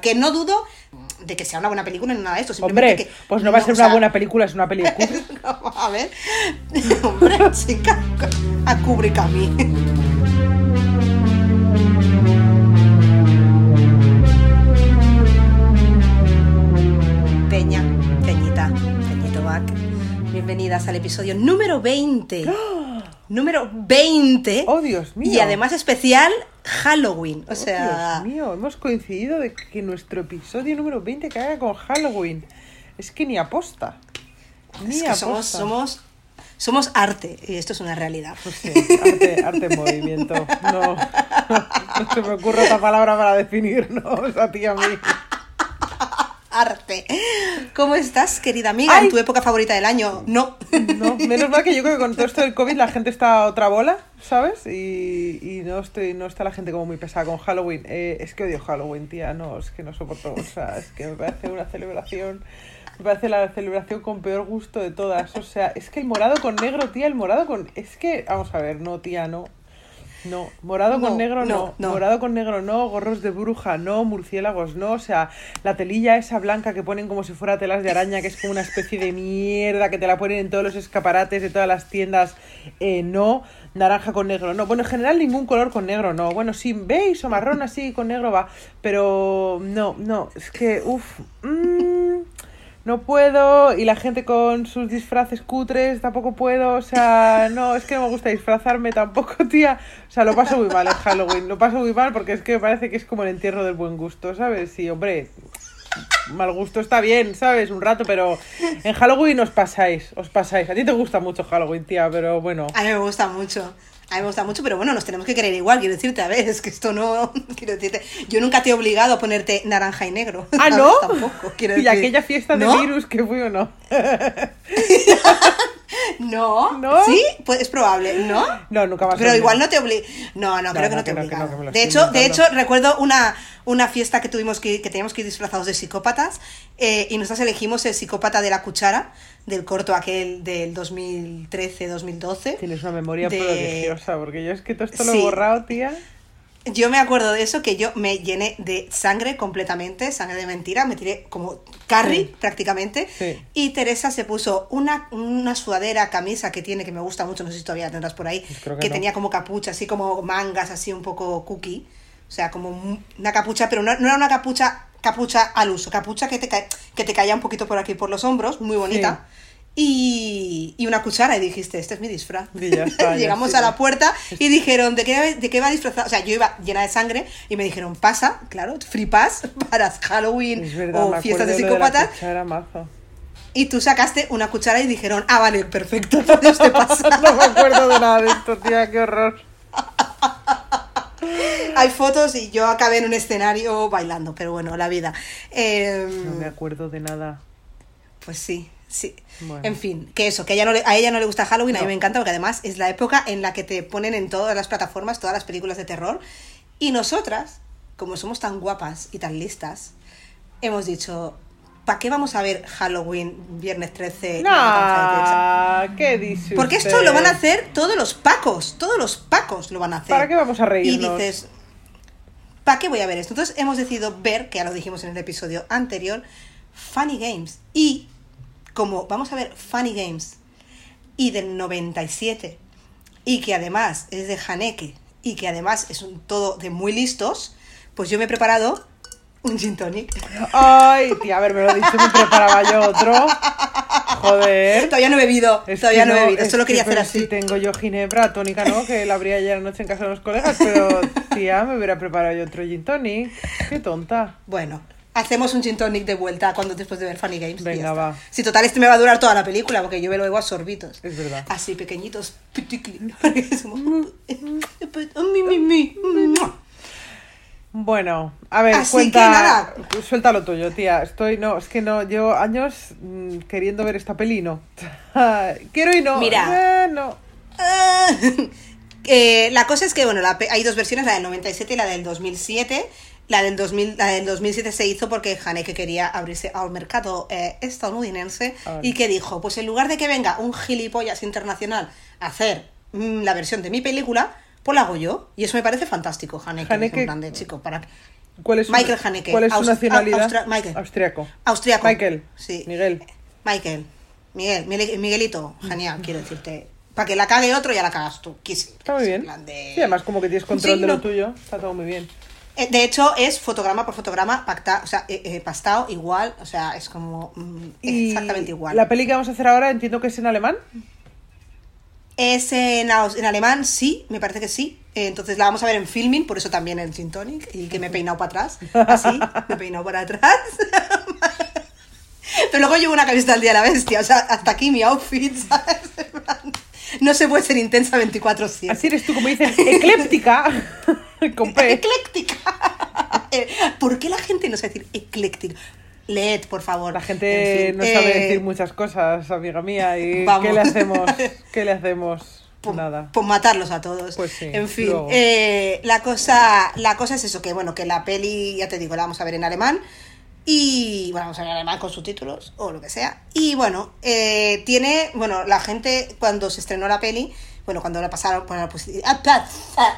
Que no dudo de que sea una buena película ni nada de esto. Hombre, simplemente que- pues no va a ser una sea, buena película, es una película. no, a ver. Hombre, chica. A Kubrick a mí. Peña, Peñita, Peñito Back. Bienvenidas al episodio número 20. Número 20. ¡Oh, Dios mío! Y además especial Halloween. O Oh, sea, Dios mío, hemos coincidido de que nuestro episodio número 20 caiga con Halloween. Es que ni aposta. Ni es que aposta. somos, somos, somos arte y esto es una realidad. Pues sí, arte, arte en movimiento. No, no se me ocurre otra palabra para definirnos a ti y a mí. Arte. ¿Cómo estás, querida amiga? Ay. ¿En tu época favorita del año? No. No, menos mal que yo creo que con todo esto del COVID la gente está a otra bola, ¿sabes? Y, y no estoy, no está la gente como muy pesada con Halloween. Eh, es que odio Halloween, tía, no, es que no soporto, o sea, es que me parece una celebración, me parece la celebración con peor gusto de todas. O sea, es que el morado con negro, tía, el morado con... Es que, vamos a ver, no, tía, no. No, morado No, con negro no, morado con negro no, gorros de bruja no, murciélagos no, o sea, la telilla esa blanca que ponen como si fuera telas de araña, que es como una especie de mierda que te la ponen en todos los escaparates de todas las tiendas, eh, no, naranja con negro no, bueno, en general ningún color con negro no, bueno, sí, beige o marrón así con negro va, pero no, no, es que, uff, no puedo, y la gente con sus disfraces cutres tampoco puedo, o sea, no, es que no me gusta disfrazarme tampoco, tía. O sea, lo paso muy mal en Halloween, lo paso muy mal porque es que me parece que es como el entierro del buen gusto, ¿sabes? Y hombre, mal gusto está bien, ¿sabes? Un rato, pero en Halloween os pasáis, os pasáis. A ti te gusta mucho Halloween, tía, pero bueno. A mí me gusta mucho. A mí me gusta mucho, pero bueno, nos tenemos que querer igual, quiero decirte, a ver, es que esto no. Quiero decirte, yo nunca te he obligado a ponerte naranja y negro. Ah. ¿no? Tampoco, quiero Y decir. aquella fiesta de ¿No? virus que fui o no. No, ¿No? Sí, pues es probable, ¿no? No, nunca más. Pero igual no te obliga. No, no, creo no, que no te obliga. de hecho, de hecho, recuerdo una, una fiesta que tuvimos que, que teníamos que ir disfrazados de psicópatas eh, y nosotros elegimos el psicópata de la cuchara del corto aquel del 2013-2012. Tienes una memoria de- prodigiosa, porque yo es que todo esto lo Sí. he borrado, tía. Yo me acuerdo de eso, que yo me llené de sangre completamente, sangre de mentira, me tiré como Carrie Sí. prácticamente. Sí. Y Teresa se puso una, una sudadera, camisa que tiene, que me gusta mucho, no sé si todavía la tendrás por ahí, creo que que no. tenía como capucha, así como mangas, así un poco cookie. O sea, como un- una capucha, pero no, no era una capucha capucha al uso, capucha que te, que te caía un poquito por aquí, por los hombros, muy bonita. Y, y una cuchara y dijiste, este es mi disfraz. Y ya está, ya Llegamos a la puerta y dijeron, ¿de qué, ¿de qué va disfrazado? O sea, yo iba llena de sangre y me dijeron, pasa, claro, free pass para Halloween verdad, o fiestas de psicópatas. mazo. y tú sacaste una cuchara y dijeron, ah, vale, perfecto, te no me acuerdo de nada de esto, tía, qué horror. Hay fotos y yo acabé en un escenario bailando, pero bueno, la vida. Eh, No me acuerdo de nada. Pues sí, sí. Bueno. En fin, que eso, que a ella no le, a ella no le gusta Halloween, a mí No. me encanta porque además es la época en la que te ponen en todas las plataformas todas las películas de terror. Y nosotras, como somos tan guapas y tan listas, hemos dicho, ¿para qué vamos a ver Halloween viernes 13? La Matanza de Texas? Nah, ¿qué dice Porque esto lo van a hacer todos los pacos, todos los pacos lo van a hacer. ¿Para qué vamos a Y reírnos? dices, ¿para qué voy a ver esto? Entonces hemos decidido ver, que ya lo dijimos en el episodio anterior, Funny Games. Y como vamos a ver Funny Games y del 97, y que además es de Haneke, y que además es un todo de muy listos, pues yo me he preparado un gin tonic. Ay, tía, a ver, me lo dicho, me preparaba yo otro. Joder. Todavía no he bebido, Es todavía no, he bebido, solo que, quería hacer así. Si tengo yo ginebra tónica, ¿no? Que la abría ayer anoche en casa de los colegas, pero tía, me hubiera preparado yo otro gin tonic. Qué tonta. Bueno, hacemos un gin tonic de vuelta cuando después de ver Funny Games. Venga, va. Si total, este me va a durar toda la película porque yo me lo bebo a sorbitos. Es verdad. Así pequeñitos. Bueno, a ver, Así cuenta. que nada. Suelta lo tuyo, tía. Estoy, no, es que no, yo años mm, queriendo ver esta peli, no. Quiero y no. Mira. Eh, no. Eh, la cosa es que, bueno, la hay dos versiones, la del 97 y la del 2007. La del, 2000, la del 2007 se hizo porque Haneke quería abrirse al mercado eh, estadounidense Ah. y que dijo, pues en lugar de que venga un gilipollas internacional a hacer mm, la versión de mi película, pues la hago yo. Y eso me parece fantástico, Haneke. Haneke- en plan de chico, para... ¿Cuál es Michael Haneke. ¿Cuál es su nacionalidad? Austra- Michael. Austriaco. Austriaco. Michael. Sí. Miguel. Michael. Miguel. Miguel- Miguelito. Genial, quiero decirte. Para que la cague otro, ya la cagas tú. Quis- Está muy en bien. de- Sí, además como que tienes control Sí, de lo no. tuyo. Está todo muy bien. Eh, De hecho, es fotograma por fotograma, pacta, o sea, eh, eh, pastado igual, o sea, es como mm, Y exactamente igual. La peli que vamos a hacer ahora entiendo que es en alemán. Es en, alemán, sí, me parece que sí. Eh, Entonces la vamos a ver en filming, por eso también en Gin Tonic, y que me he peinado para atrás, así, me he peinado para atrás. Pero luego llevo una camiseta al día de la bestia, o sea, hasta aquí mi outfit, ¿sabes? No se puede ser intensa 24-7. Así eres tú, como dicen, ecléptica. con P. Ecléctica. ¿Por qué la gente no sabe decir ecléctica? Leed, por favor. La gente En fin, no sabe eh, decir muchas cosas, amiga mía. ¿Y vamos. qué le hacemos? ¿Qué le hacemos? Pues, Nada. pues matarlos a todos. Pues sí, En fin, eh, la, cosa, la cosa es eso, que bueno, que la peli, ya te digo, la vamos a ver en alemán. Y bueno, vamos a ver en alemán con subtítulos o lo que sea. Y bueno, eh, tiene, bueno, la gente cuando se estrenó la peli, bueno, cuando la pasaron por la posi- ah, ah,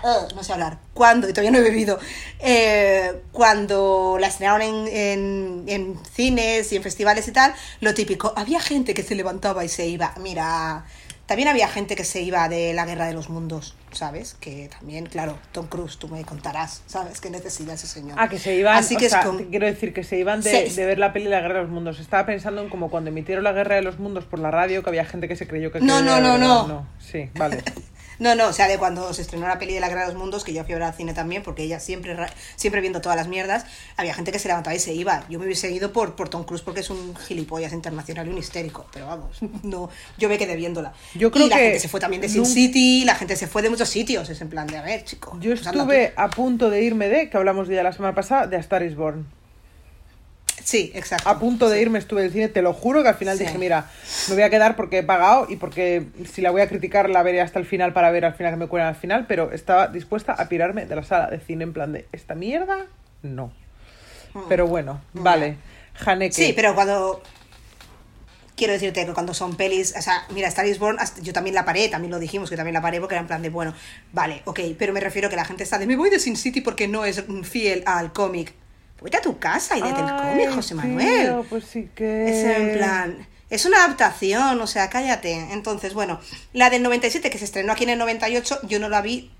ah, no sé hablar, cuando, y todavía no he bebido, eh, cuando la estrenaron en, en, en cines y en festivales y tal, lo típico, había gente que se levantaba y se iba, mira, también había gente que se iba de la guerra de los mundos, ¿sabes? Que también, claro, Tom Cruise, tú me contarás, ¿sabes? ¿Qué necesita ese señor? Ah, que se iban, Así que o sea, quiero decir que se iban de, de ver la peli La Guerra de los Mundos. Estaba pensando en como cuando emitieron La Guerra de los Mundos por la radio, que había gente que se creyó que No, no, no, verdad. no. Sí, vale. No, no, o sea, de cuando se estrenó la peli de la Guerra de los Mundos, que yo fui a ver al cine también, porque ella siempre, siempre viendo todas las mierdas, había gente que se levantaba y se iba. Yo me hubiese ido por, por Tom Cruise porque es un gilipollas internacional y un histérico, pero vamos, no, yo me quedé viéndola. Yo creo y la que gente se fue también de Sin City, la gente se fue de muchos sitios, es en plan de, a ver, chico. Yo pues estuve a punto de irme de, que hablamos de ella la semana pasada, de A Star is Born. Sí, exacto. A punto de irme estuve del cine, te lo juro que al final Sí. dije, mira, me voy a quedar porque he pagado y porque si la voy a criticar la veré hasta el final para ver al final que me cuelan al final, pero estaba dispuesta a pirarme de la sala de cine en plan de, ¿esta mierda? No. Pero bueno, vale. Haneke. Mm. Sí, pero cuando. Quiero decirte que cuando son pelis, o sea, mira, Star is Born, yo también la paré, también lo dijimos que también la paré porque era en plan de, bueno, vale, ok, pero me refiero que la gente está de, me voy de Sin City porque no es mm, fiel al cómic. Vete a tu casa y léete el cómic, José Manuel. tío, pues sí que... Es en plan. Es una adaptación, o sea, cállate. Entonces, bueno, la del 97 que se estrenó aquí en el 98, yo no la vi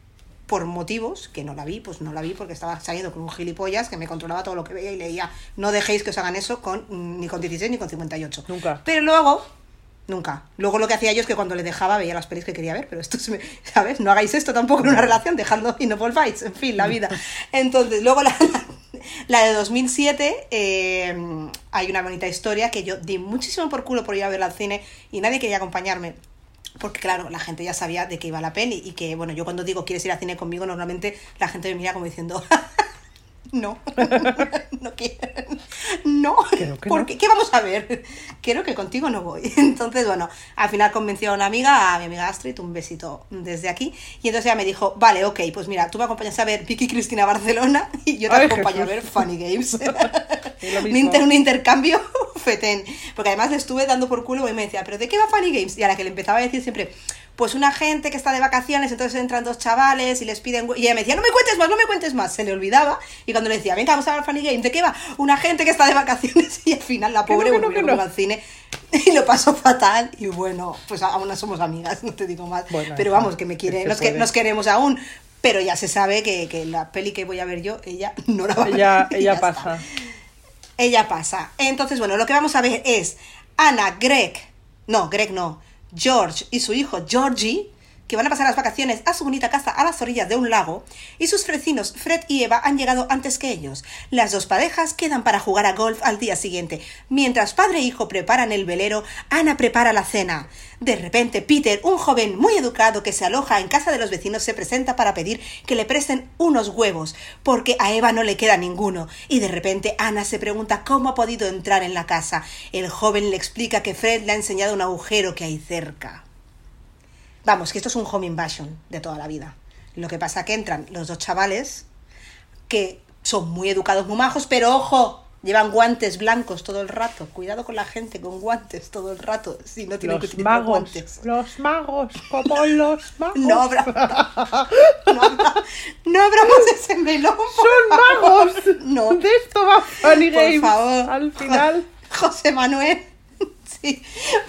por motivos que no la vi, pues no la vi porque estaba saliendo con un gilipollas que me controlaba todo lo que veía y leía. No dejéis que os hagan eso con ni con 16 ni con 58. Nunca. Pero luego, nunca. Luego lo que hacía yo es que cuando le dejaba veía las pelis que quería ver, pero esto se me, ¿sabes? No hagáis esto tampoco en una relación, dejadlo y no volváis, en fin, la vida. Entonces, luego la, la, de 2007, eh, hay una bonita historia que yo di muchísimo por culo por ir a verla al cine y nadie quería acompañarme. Porque claro, la gente ya sabía de qué iba la peli y que, bueno, yo cuando digo quieres ir al cine conmigo, normalmente la gente me mira como diciendo, no, no quiero, no, Creo que ¿por no. qué? ¿Qué vamos a ver? Creo que contigo no voy. Entonces, bueno, al final convenció a una amiga, a mi amiga Astrid, un besito desde aquí, y entonces ella me dijo, vale, ok, pues mira, tú me acompañas a ver Vicky Cristina Barcelona y yo te Ay, acompaño Jesús. a ver Funny Games. Un, inter- un intercambio fetén. Porque además le estuve dando por culo y me decía, ¿pero de qué va Funny Games? Y a la que le empezaba a decir siempre, pues una gente que está de vacaciones, entonces entran dos chavales y les piden... hue-". Y ella me decía, no me cuentes más, no me cuentes más. Se le olvidaba. Y cuando le decía, venga, vamos a ver Funny Games, ¿de qué va? Una gente que está de vacaciones y al final la no, pobre no, volvió que no. conmigo al cine y lo pasó fatal. Y bueno, pues aún no somos amigas, no te digo más. Bueno, Pero vamos, que me quiere, nos, que, nos queremos aún. Pero ya se sabe que, que la peli que voy a ver yo, ella no la va a ver. Ella, ella pasa. está ella pasa. Entonces, bueno, lo que vamos a ver es Ana, Greg, no, Greg no, George y su hijo Georgie, que van a pasar las vacaciones a su bonita casa a las orillas de un lago, y sus vecinos Fred y Eva han llegado antes que ellos. Las dos parejas quedan para jugar a golf al día siguiente. Mientras padre e hijo preparan el velero, Ana prepara la cena. De repente, Peter, un joven muy educado que se aloja en casa de los vecinos, se presenta para pedir que le presten unos huevos, porque a Eva no le queda ninguno. Y de repente Ana se pregunta cómo ha podido entrar en la casa. El joven le explica que Fred le ha enseñado un agujero que hay cerca. Vamos, que esto es un home invasion de toda la vida. Lo que pasa que entran los dos chavales que son muy educados, muy majos, pero ojo, Llevan guantes blancos todo el rato. Cuidado con la gente con guantes todo el rato. Si no tienen Los magos, guantes. los magos, como los magos. No habrá. No, habrá- no abramos ese melón. por ¡Son magos! No. De esto va Funny Por Games. favor. Al final. Jo- José Manuel. Sí,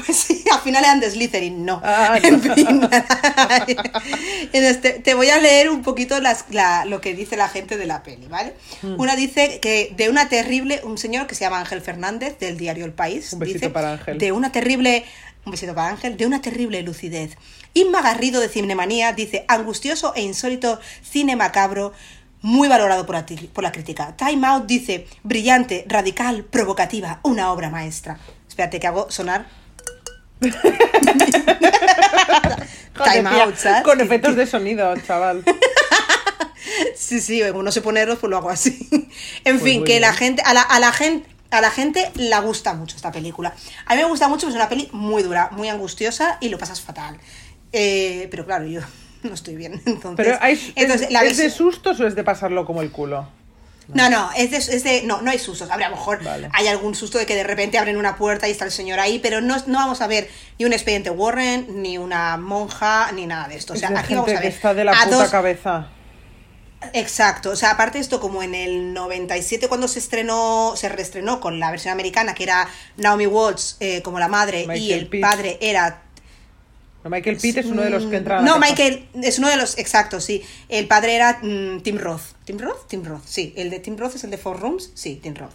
pues sí, al final eran de Slytherin, no. Ah, no. En fin. Entonces, te, voy a leer un poquito las, la- lo que dice la gente de la peli, ¿vale? Mm. Una dice que de una terrible, un señor que se llama Ángel Fernández, del diario El País. Un besito dice, para Ángel. De una terrible, un besito para Ángel, de una terrible lucidez. Inma Garrido de Cinemanía dice, angustioso e insólito cine macabro, muy valorado por la, por la crítica. Time Out dice, brillante, radical, provocativa, una obra maestra. Espérate que hago sonar. Joder, Time tía, Out, ¿sabes? Con efectos de sonido, chaval. Sí, sí, como no sé ponerlos, pues lo hago así. En Pues fin, que la gente, a la, a la gente, a la gente la gusta mucho esta película. A mí me gusta mucho, es una peli muy dura, muy angustiosa y lo pasas fatal. Eh, pero claro, yo no estoy bien. Entonces, Pero hay, entonces, ¿es, la ¿es de sustos o es de pasarlo como el culo? No, no, es de, es de- no, no hay sustos. Habrá, a lo mejor Vale. hay algún susto de que de repente abren una puerta y está el señor ahí, pero no, no vamos a ver ni un expediente Warren, ni una monja, ni nada de esto. O sea, es aquí gente vamos a que ver está de la a puta dos- cabeza. Exacto, o sea, aparte de esto, como en el 97 cuando se estrenó, se reestrenó con la versión americana, que era Naomi Watts eh, como la madre y el Pitt. padre era... No, Michael Pitt es uno de los que entran a la No. Michael es uno de los, exacto, sí. El padre era mm, Tim Roth. ¿Tim Roth? Tim Roth, sí. El de Tim Roth es el de Four Rooms, sí, Tim Roth.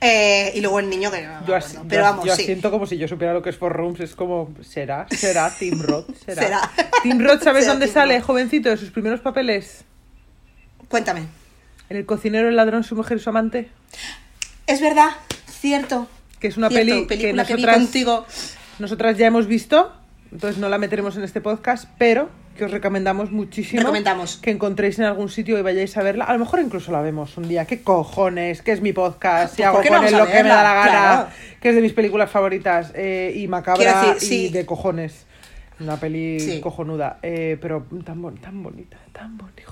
Eh, y luego el niño que no Yo, pero vamos, yo sí. siento como si yo supiera lo que es Four Rooms. Es como, ¿será? ¿Será Tim Roth? ¿Será? Será. Tim Roth, ¿sabes Será dónde Tim sale, Roth. jovencito, de sus primeros papeles? Cuéntame. En El cocinero, el ladrón, su mujer y su amante. Es verdad, cierto. Que es una cierto, peli que película que, vi nosotras- contigo. Nosotras ya hemos visto, entonces no la meteremos en este podcast, pero que os recomendamos muchísimo Recomendamos. que encontréis en algún sitio y vayáis a verla. A lo mejor incluso la vemos un día. ¿Qué cojones? Que es mi podcast y Pues, hago ¿por qué con no él lo que me da la gana. Claro. Que es de mis películas favoritas eh, y macabra y de cojones. Una peli Sí. cojonuda, eh, pero tan, bon- tan bonita, tan bonita.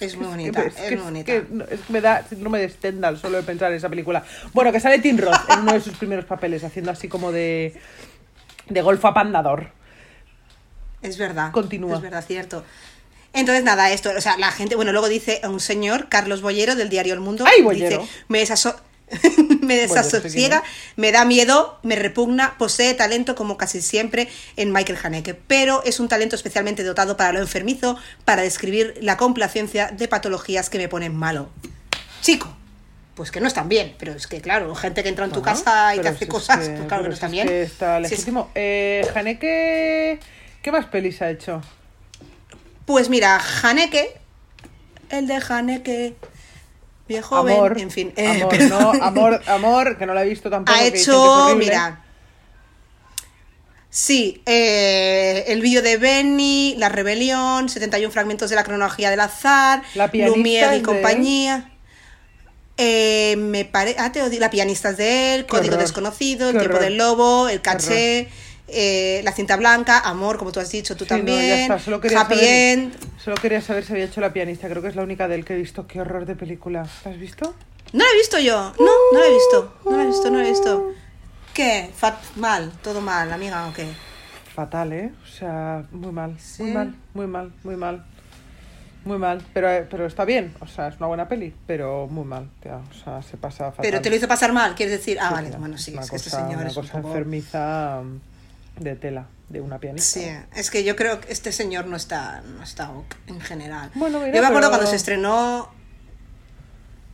Es muy bonita, es que, muy bonita. que- es que me da síndrome de Stendhal solo de pensar en esa película. Bueno, que sale Tim Roth en uno de sus primeros papeles, haciendo así como de, de golfo apandador. Es verdad. Continúa. Es verdad, cierto. Entonces, nada, esto, o sea, la gente, bueno, luego dice un señor, Carlos Bollero, del diario El Mundo, ¡Ay, Bollero! dice, me, desaso- me desasosiega, es. me da miedo, me repugna, posee talento como casi siempre en Michael Haneke, pero es un talento especialmente dotado para lo enfermizo, para describir la complacencia de patologías que me ponen malo. Chico, pues que no están bien, pero es que claro, gente que entra en tu Bueno, casa y te hace si cosas, que- pues claro que no si están es bien. está Si es- legítimo. Eh, Haneke, ¿qué más pelis ha hecho? Pues mira, Haneke, el de Haneke, viejo Amor, en fin, eh, amor, no, amor, amor, que no la he visto tampoco. ha hecho, mira, sí, eh, el vídeo de Benny, La Rebelión, 71 fragmentos de la cronología del azar, La pianista Lumière y de compañía. Eh, me parece, ah, te odio- la pianista es de él, Código Desconocido, El tiempo del lobo, El caché, eh, La cinta blanca, Amor, como tú has dicho, tú Sí, no, ya también, está, solo quería Happy saber- End. Solo quería saber si había hecho la pianista, creo que es la única de él que he visto. Qué horror de película. ¿La has visto? No la he visto yo. No, no la he visto. No la he visto, no la he visto. ¿Qué? Fat mal, todo mal, amiga, ¿o qué? Fatal, ¿eh? O sea, muy mal, Sí. muy mal, muy mal, muy mal. Muy mal, pero, eh, pero está bien, o sea, es una buena peli, pero muy mal, tía, o sea, se pasa fatal. Pero te lo hizo pasar mal, quieres decir. Ah, Sí, vale, bueno, sí, es que este señor una es un cosa poco- enfermiza de tela, de una pianista. Sí, es que yo creo que este señor no está, no está en general. Bueno, mira, yo me acuerdo pero- cuando se estrenó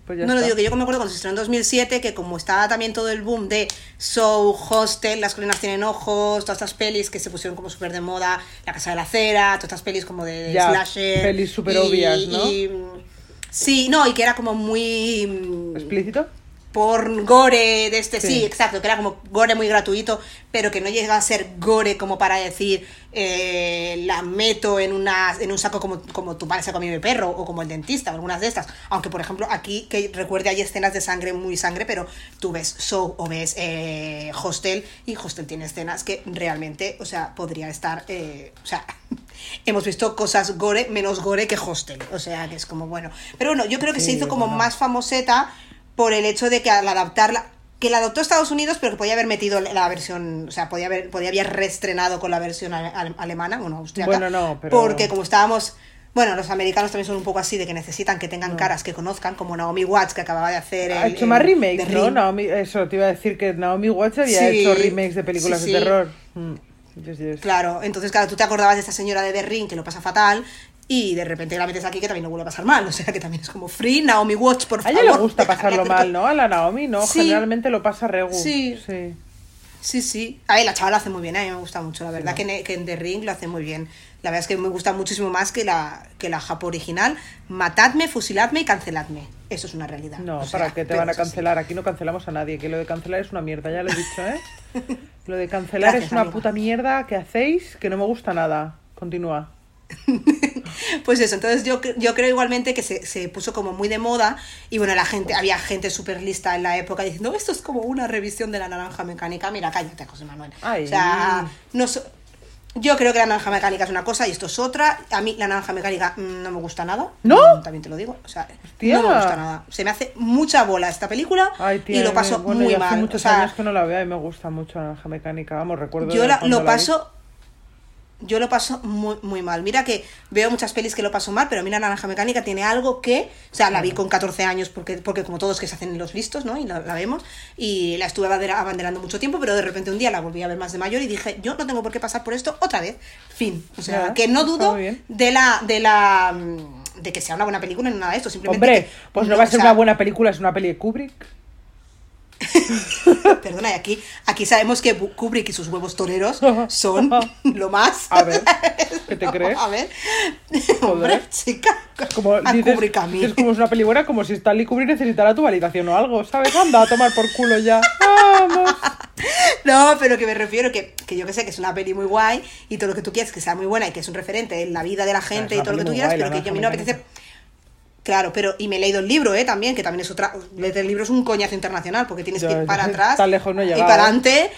Pues ya no lo digo que yo me acuerdo cuando se estrenó en 2007 que como estaba también todo el boom de Show, Hostel, Las colinas tienen ojos, todas estas pelis que se pusieron como súper de moda, La casa de la cera, todas estas pelis como de Ya, slasher. pelis súper obvias, ¿no? y, sí, no, y que era como muy mm, ¿Explícito? Porn gore de este, sí. Sí. exacto, que era como gore muy gratuito, pero que no llega a ser gore como para decir eh, la meto en una en un saco como, como tu padre se comió mi perro o como el dentista o algunas de estas. Aunque por ejemplo aquí que recuerde hay escenas de sangre muy sangre, pero tú ves Show o ves eh, Hostel y Hostel tiene escenas que realmente, o sea, podría estar, eh, o sea, hemos visto cosas gore menos gore que Hostel, o sea, que es como bueno. Pero bueno, yo creo que se hizo como bueno. más famoseta por el hecho de que al adaptarla, que la adoptó Estados Unidos, pero que podía haber metido la versión, o sea, podía haber, podía haber reestrenado con la versión ale- ale- alemana, bueno, austriaca. Bueno, no, pero- Porque como estábamos, bueno, los americanos también son un poco así, de que necesitan que tengan caras que conozcan, como Naomi Watts, que acababa de hacer Ha el- hecho más remakes, ¿no? Naomi, eso te iba a decir que Naomi Watts había Sí, hecho remakes de películas sí, de terror. Mm, yes, yes. Claro, entonces, claro, tú te acordabas de esta señora de The Ring que lo pasa fatal y de repente la metes aquí que también no vuelve a pasar mal. O sea, que también es como free, Naomi Watch, por A favor. ella le gusta pasarlo mal, ¿no? A la Naomi, ¿no? Sí. Generalmente lo pasa regu. Sí. sí. Sí, sí. A ver, la chavala lo hace muy bien, a mí me gusta mucho. La verdad ¿no? que, en, que en The Ring lo hace muy bien. La verdad es que me gusta muchísimo más que la, que la japo original. Matadme, fusiladme y canceladme. Eso es una realidad. No, O sea, ¿para qué te van a sí. cancelar? Aquí no cancelamos a nadie, que lo de cancelar es una mierda, ya lo he dicho, ¿eh? Lo de cancelar Gracias, es una amiga. puta mierda que hacéis que no me gusta nada. Continúa. Pues eso, entonces yo, yo creo igualmente que se, se puso como muy de moda y bueno, la gente, había gente súper lista en la época diciendo, esto es como una revisión de la naranja mecánica. Mira, cállate, José Manuel. Ay. O sea, no so- yo creo que la naranja mecánica es una cosa y esto es otra. A mí la naranja mecánica no me gusta nada. ¿No? También te lo digo. O sea, no me gusta nada. Se me hace mucha bola esta película Ay, tía, y lo paso bueno, muy ya hace mal. muchos o sea, años que no la veo y me gusta mucho Naranja Mecánica. Vamos, recuerdo. yo la- lo la vi. Yo lo paso muy muy mal. Mira que veo muchas pelis que lo paso mal pero mira Naranja Mecánica tiene algo que o sea la vi con 14 años porque porque como todos que se hacen los listos no y la, la vemos y la estuve abandera- abanderando mucho tiempo pero de repente un día la volví a ver más de mayor y dije yo no tengo por qué pasar por esto otra vez fin. O sea que no dudo de la de la mm, de que sea una buena película ni nada de esto simplemente Hombre, que pues no va a o ser sea, una buena película, es una peli de Kubrick. Perdona, y aquí, aquí sabemos que Kubrick y sus huevos toreros son lo más. A ver, ¿qué te crees? A ver. Hombre, chica. Es como, a dices, Kubrick a mí. dices como es una peli buena, como si Stanley Kubrick necesitara tu validación o algo, ¿sabes? Anda, a tomar por culo ya. Vamos. No, pero que me refiero que, que yo que sé que es una peli muy guay y todo lo que tú quieres que sea muy buena y que es un referente en la vida de la gente es y todo lo que tú quieras, guay, pero que yo a mí no me apetece. Claro, pero y me he leído el libro, ¿eh? También, que también es otra. Leer el libro es un coñazo internacional porque tienes Ya, que ir para atrás lejos no y para adelante.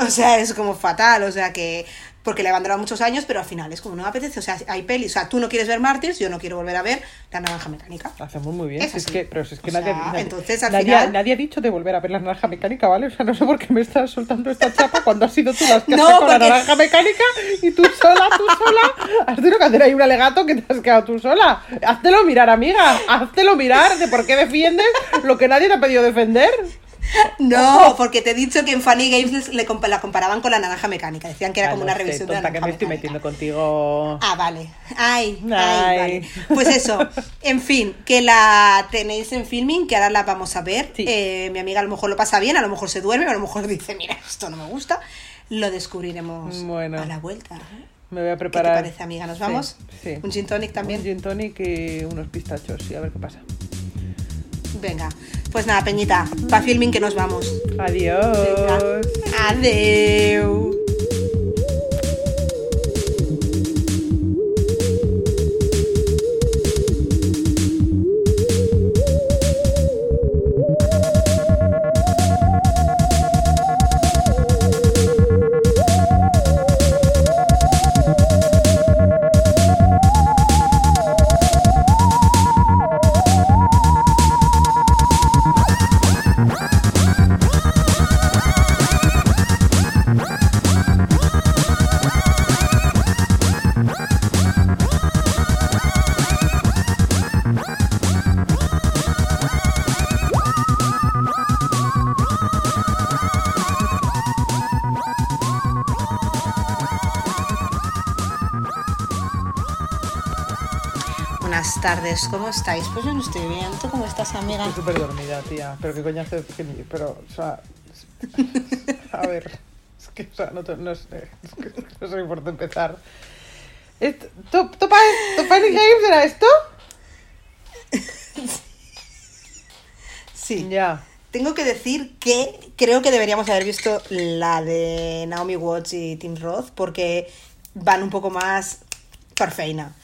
O sea, es como fatal, o sea que. Porque le he abandonado muchos años, pero al final es como no me apetece. O sea, hay pelis. O sea, tú no quieres ver Mártires, yo no quiero volver a ver La Naranja Mecánica. Hacemos muy bien. Es si es que, pero si es que O nadie, sea, nadie- entonces, al nadie, final- nadie ha dicho de volver a ver la naranja mecánica, ¿vale? O sea, no sé por qué me estás soltando esta chapa cuando has sido tú las que has No, la porque- naranja mecánica y tú sola, tú sola, has tenido que hacer ahí un alegato que te has quedado tú sola. Háztelo mirar, amiga. Háztelo mirar de por qué defiendes lo que nadie te ha pedido defender. No, porque te he dicho que en Funny Games les- le compa- la comparaban con La Naranja Mecánica. Decían que era Ah, como no una sé, revisión de La tonta, que Naranja me estoy Mecánica. metiendo contigo. Ah, vale. Ay, ay, Ay. vale. Pues eso, en fin, que la tenéis en filming, que ahora la vamos a ver. Sí. Eh, mi amiga a lo mejor lo pasa bien, a lo mejor se duerme, a lo mejor dice, mira, esto no me gusta. Lo descubriremos Bueno. a la vuelta. Me voy a ¿Qué te preparar. parece, amiga? ¿Nos vamos? Sí. sí. ¿Un gin tonic también? Un gin tonic y unos pistachos y a ver qué pasa. Venga, pues nada, Peñita, pa' filming que nos vamos. Adiós. Venga. Adeu. Tardes, ¿cómo estáis? Pues yo no estoy bien. ¿Tú cómo estás, amiga? Estoy súper dormida, tía. Pero qué coñazo de Pero, o sea. A ver. Es que, o sea, no, no sé. Es que no sé por dónde empezar. Est- ¿Top, Funny Games era esto? Sí. Ya. Tengo que decir que creo que deberíamos haber visto la de Naomi Watts y Tim Roth porque van un poco más perfeina.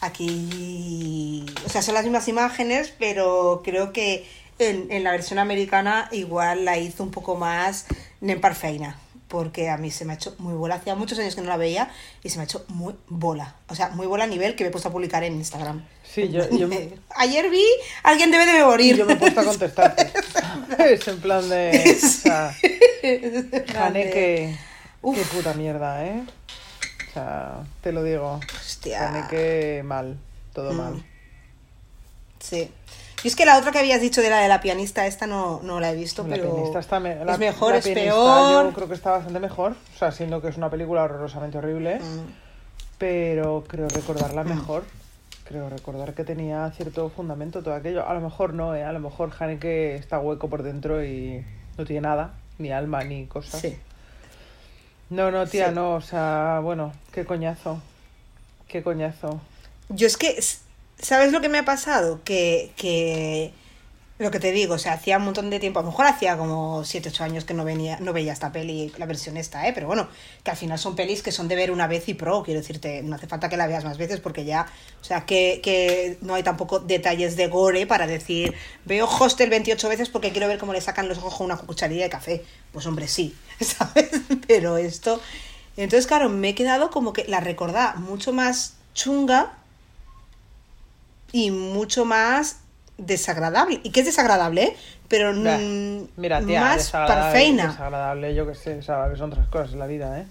Aquí, o sea, son las mismas imágenes, pero creo que en, en la versión americana igual la hizo un poco más en perfeina. Porque a mí se me ha hecho muy bola. Hacía muchos años que no la veía y se me ha hecho muy bola. O sea, muy bola a nivel que me he puesto a publicar en Instagram. Sí, yo, Ayer vi, alguien debe de morir. yo me he puesto a contestarte. Es en plan de. O sea, Uf. qué puta mierda, ¿eh? Sea, te lo digo. Hostia. Haneke mal, todo Mm. mal. Sí. Y es que la otra que habías dicho de la de la pianista, esta no, no la he visto, La pero... pianista está me- la- es mejor, la es pianista peor. Yo creo que está bastante mejor. O sea, siendo que es una película horrorosamente horrible. Mm. Pero creo recordarla mejor. Creo recordar que tenía cierto fundamento todo aquello. A lo mejor no, ¿eh? A lo mejor Haneke está hueco por dentro y no tiene nada. Ni alma, ni cosas. Sí. No, no, tía, Sí. no. O sea, bueno, qué coñazo. Qué coñazo. Yo es que, ¿sabes lo que me ha pasado? Que, que lo que te digo, o sea, hacía un montón de tiempo, a lo mejor hacía como 7, 8 años que no venía, no veía esta peli, la versión esta, ¿eh? Pero bueno, que al final son pelis que son de ver una vez y pro, quiero decirte, no hace falta que la veas más veces porque ya, o sea, que, que no hay tampoco detalles de gore para decir, veo Hostel 28 veces porque quiero ver cómo le sacan los ojos una cucharilla de café. Pues hombre, sí, ¿sabes? Pero esto... Entonces, claro, me he quedado como que la recordaba mucho más chunga y mucho más desagradable. Y que es desagradable, ¿eh? Pero mm, Mira, tía, más desagradable, parfeina. desagradable, yo qué sé, que son otras cosas en la vida, ¿eh?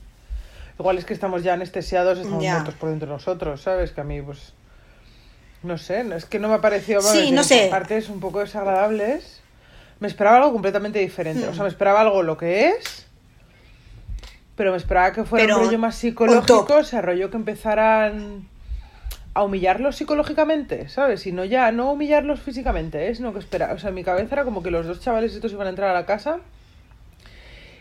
Igual es que estamos ya anestesiados, estamos Ya. muertos por dentro de nosotros, ¿sabes? Que a mí, pues, no sé, es que no me ha parecido... Sí, vamos, no sé. partes un poco desagradables. Me esperaba algo completamente diferente, o sea, Hmm. me esperaba algo lo que es, pero me esperaba que fuera Pero un rollo más psicológico, o sea, rollo que empezaran a humillarlos psicológicamente, ¿sabes? Y no ya, no humillarlos físicamente, ¿eh? sino que espera, o sea, en mi cabeza era como que los dos chavales estos iban a entrar a la casa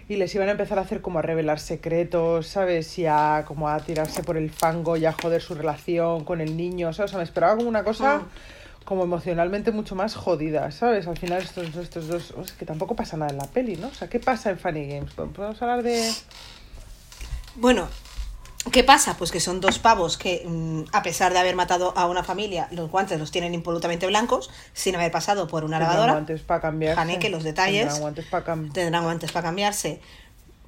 y les iban a empezar a hacer como a revelar secretos, ¿sabes? Y a como a tirarse por el fango y a joder su relación con el niño, ¿sabes? O sea, me esperaba como una cosa Mm. como emocionalmente mucho más jodida, ¿sabes? Al final estos, estos dos, o sea, que tampoco pasa nada en la peli, ¿no? O sea, ¿qué pasa en Funny Games? ¿Podemos hablar de...? Bueno, ¿qué pasa? Pues que son dos pavos que, mm, a pesar de haber matado a una familia, los guantes los tienen impolutamente blancos, sin haber pasado por una Tendrán lavadora. guantes para cambiarse. Haneke, los detalles. Tendrán guantes para cam- tendrán guantes para cambiarse.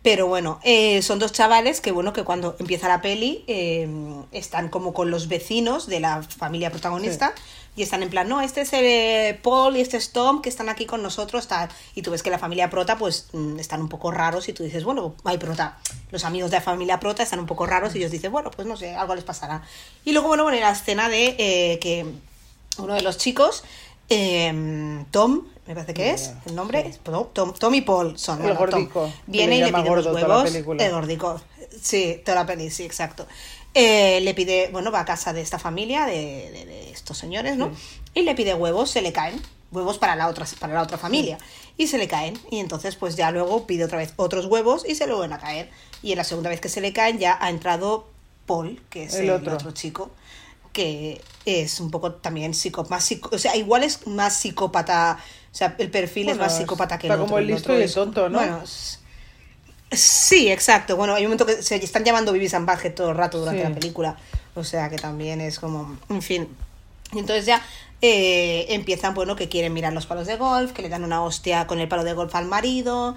Pero bueno, eh, son dos chavales que bueno, que cuando empieza la peli eh, están como con los vecinos de la familia protagonista y están en plan, no, este es el, eh, Paul y este es Tom que están aquí con nosotros, tal. y tú ves que la familia prota pues mm, están un poco raros y tú dices, bueno, hay prota, los amigos de la familia prota están un poco raros y ellos dicen, bueno, pues no sé, algo les pasará. Y luego, bueno, bueno, la escena de eh, que uno de los chicos, eh, Tom, me parece que es el nombre, sí. Tom, Tom, Tom y Paul son. El bueno, Tom. gordico, que Viene y le pide los huevos. El gordico. Sí, toda la peli, sí, exacto. Eh, le pide, bueno, va a casa de esta familia, de, de- de estos señores, ¿no? Y le pide huevos, se le caen. Huevos para la otra, para la otra familia. Y se le caen. Y entonces, pues ya luego pide otra vez otros huevos y se le vuelven a caer. Y en la segunda vez que se le caen, ya ha entrado Paul, que es El el, otro. otro. chico, que es un poco también más psico, o sea, igual es más psicópata, o sea, el perfil Bueno, es más psicópata que el está otro. como el listo y el es- tonto, ¿no? Bueno, es- sí, exacto. Bueno, hay un momento que se están llamando Vivis and Badhead todo el rato durante Sí. la película, o sea, que también es como, en fin. Y entonces ya eh, empiezan, bueno, que quieren mirar los palos de golf, que le dan una hostia con el palo de golf al marido.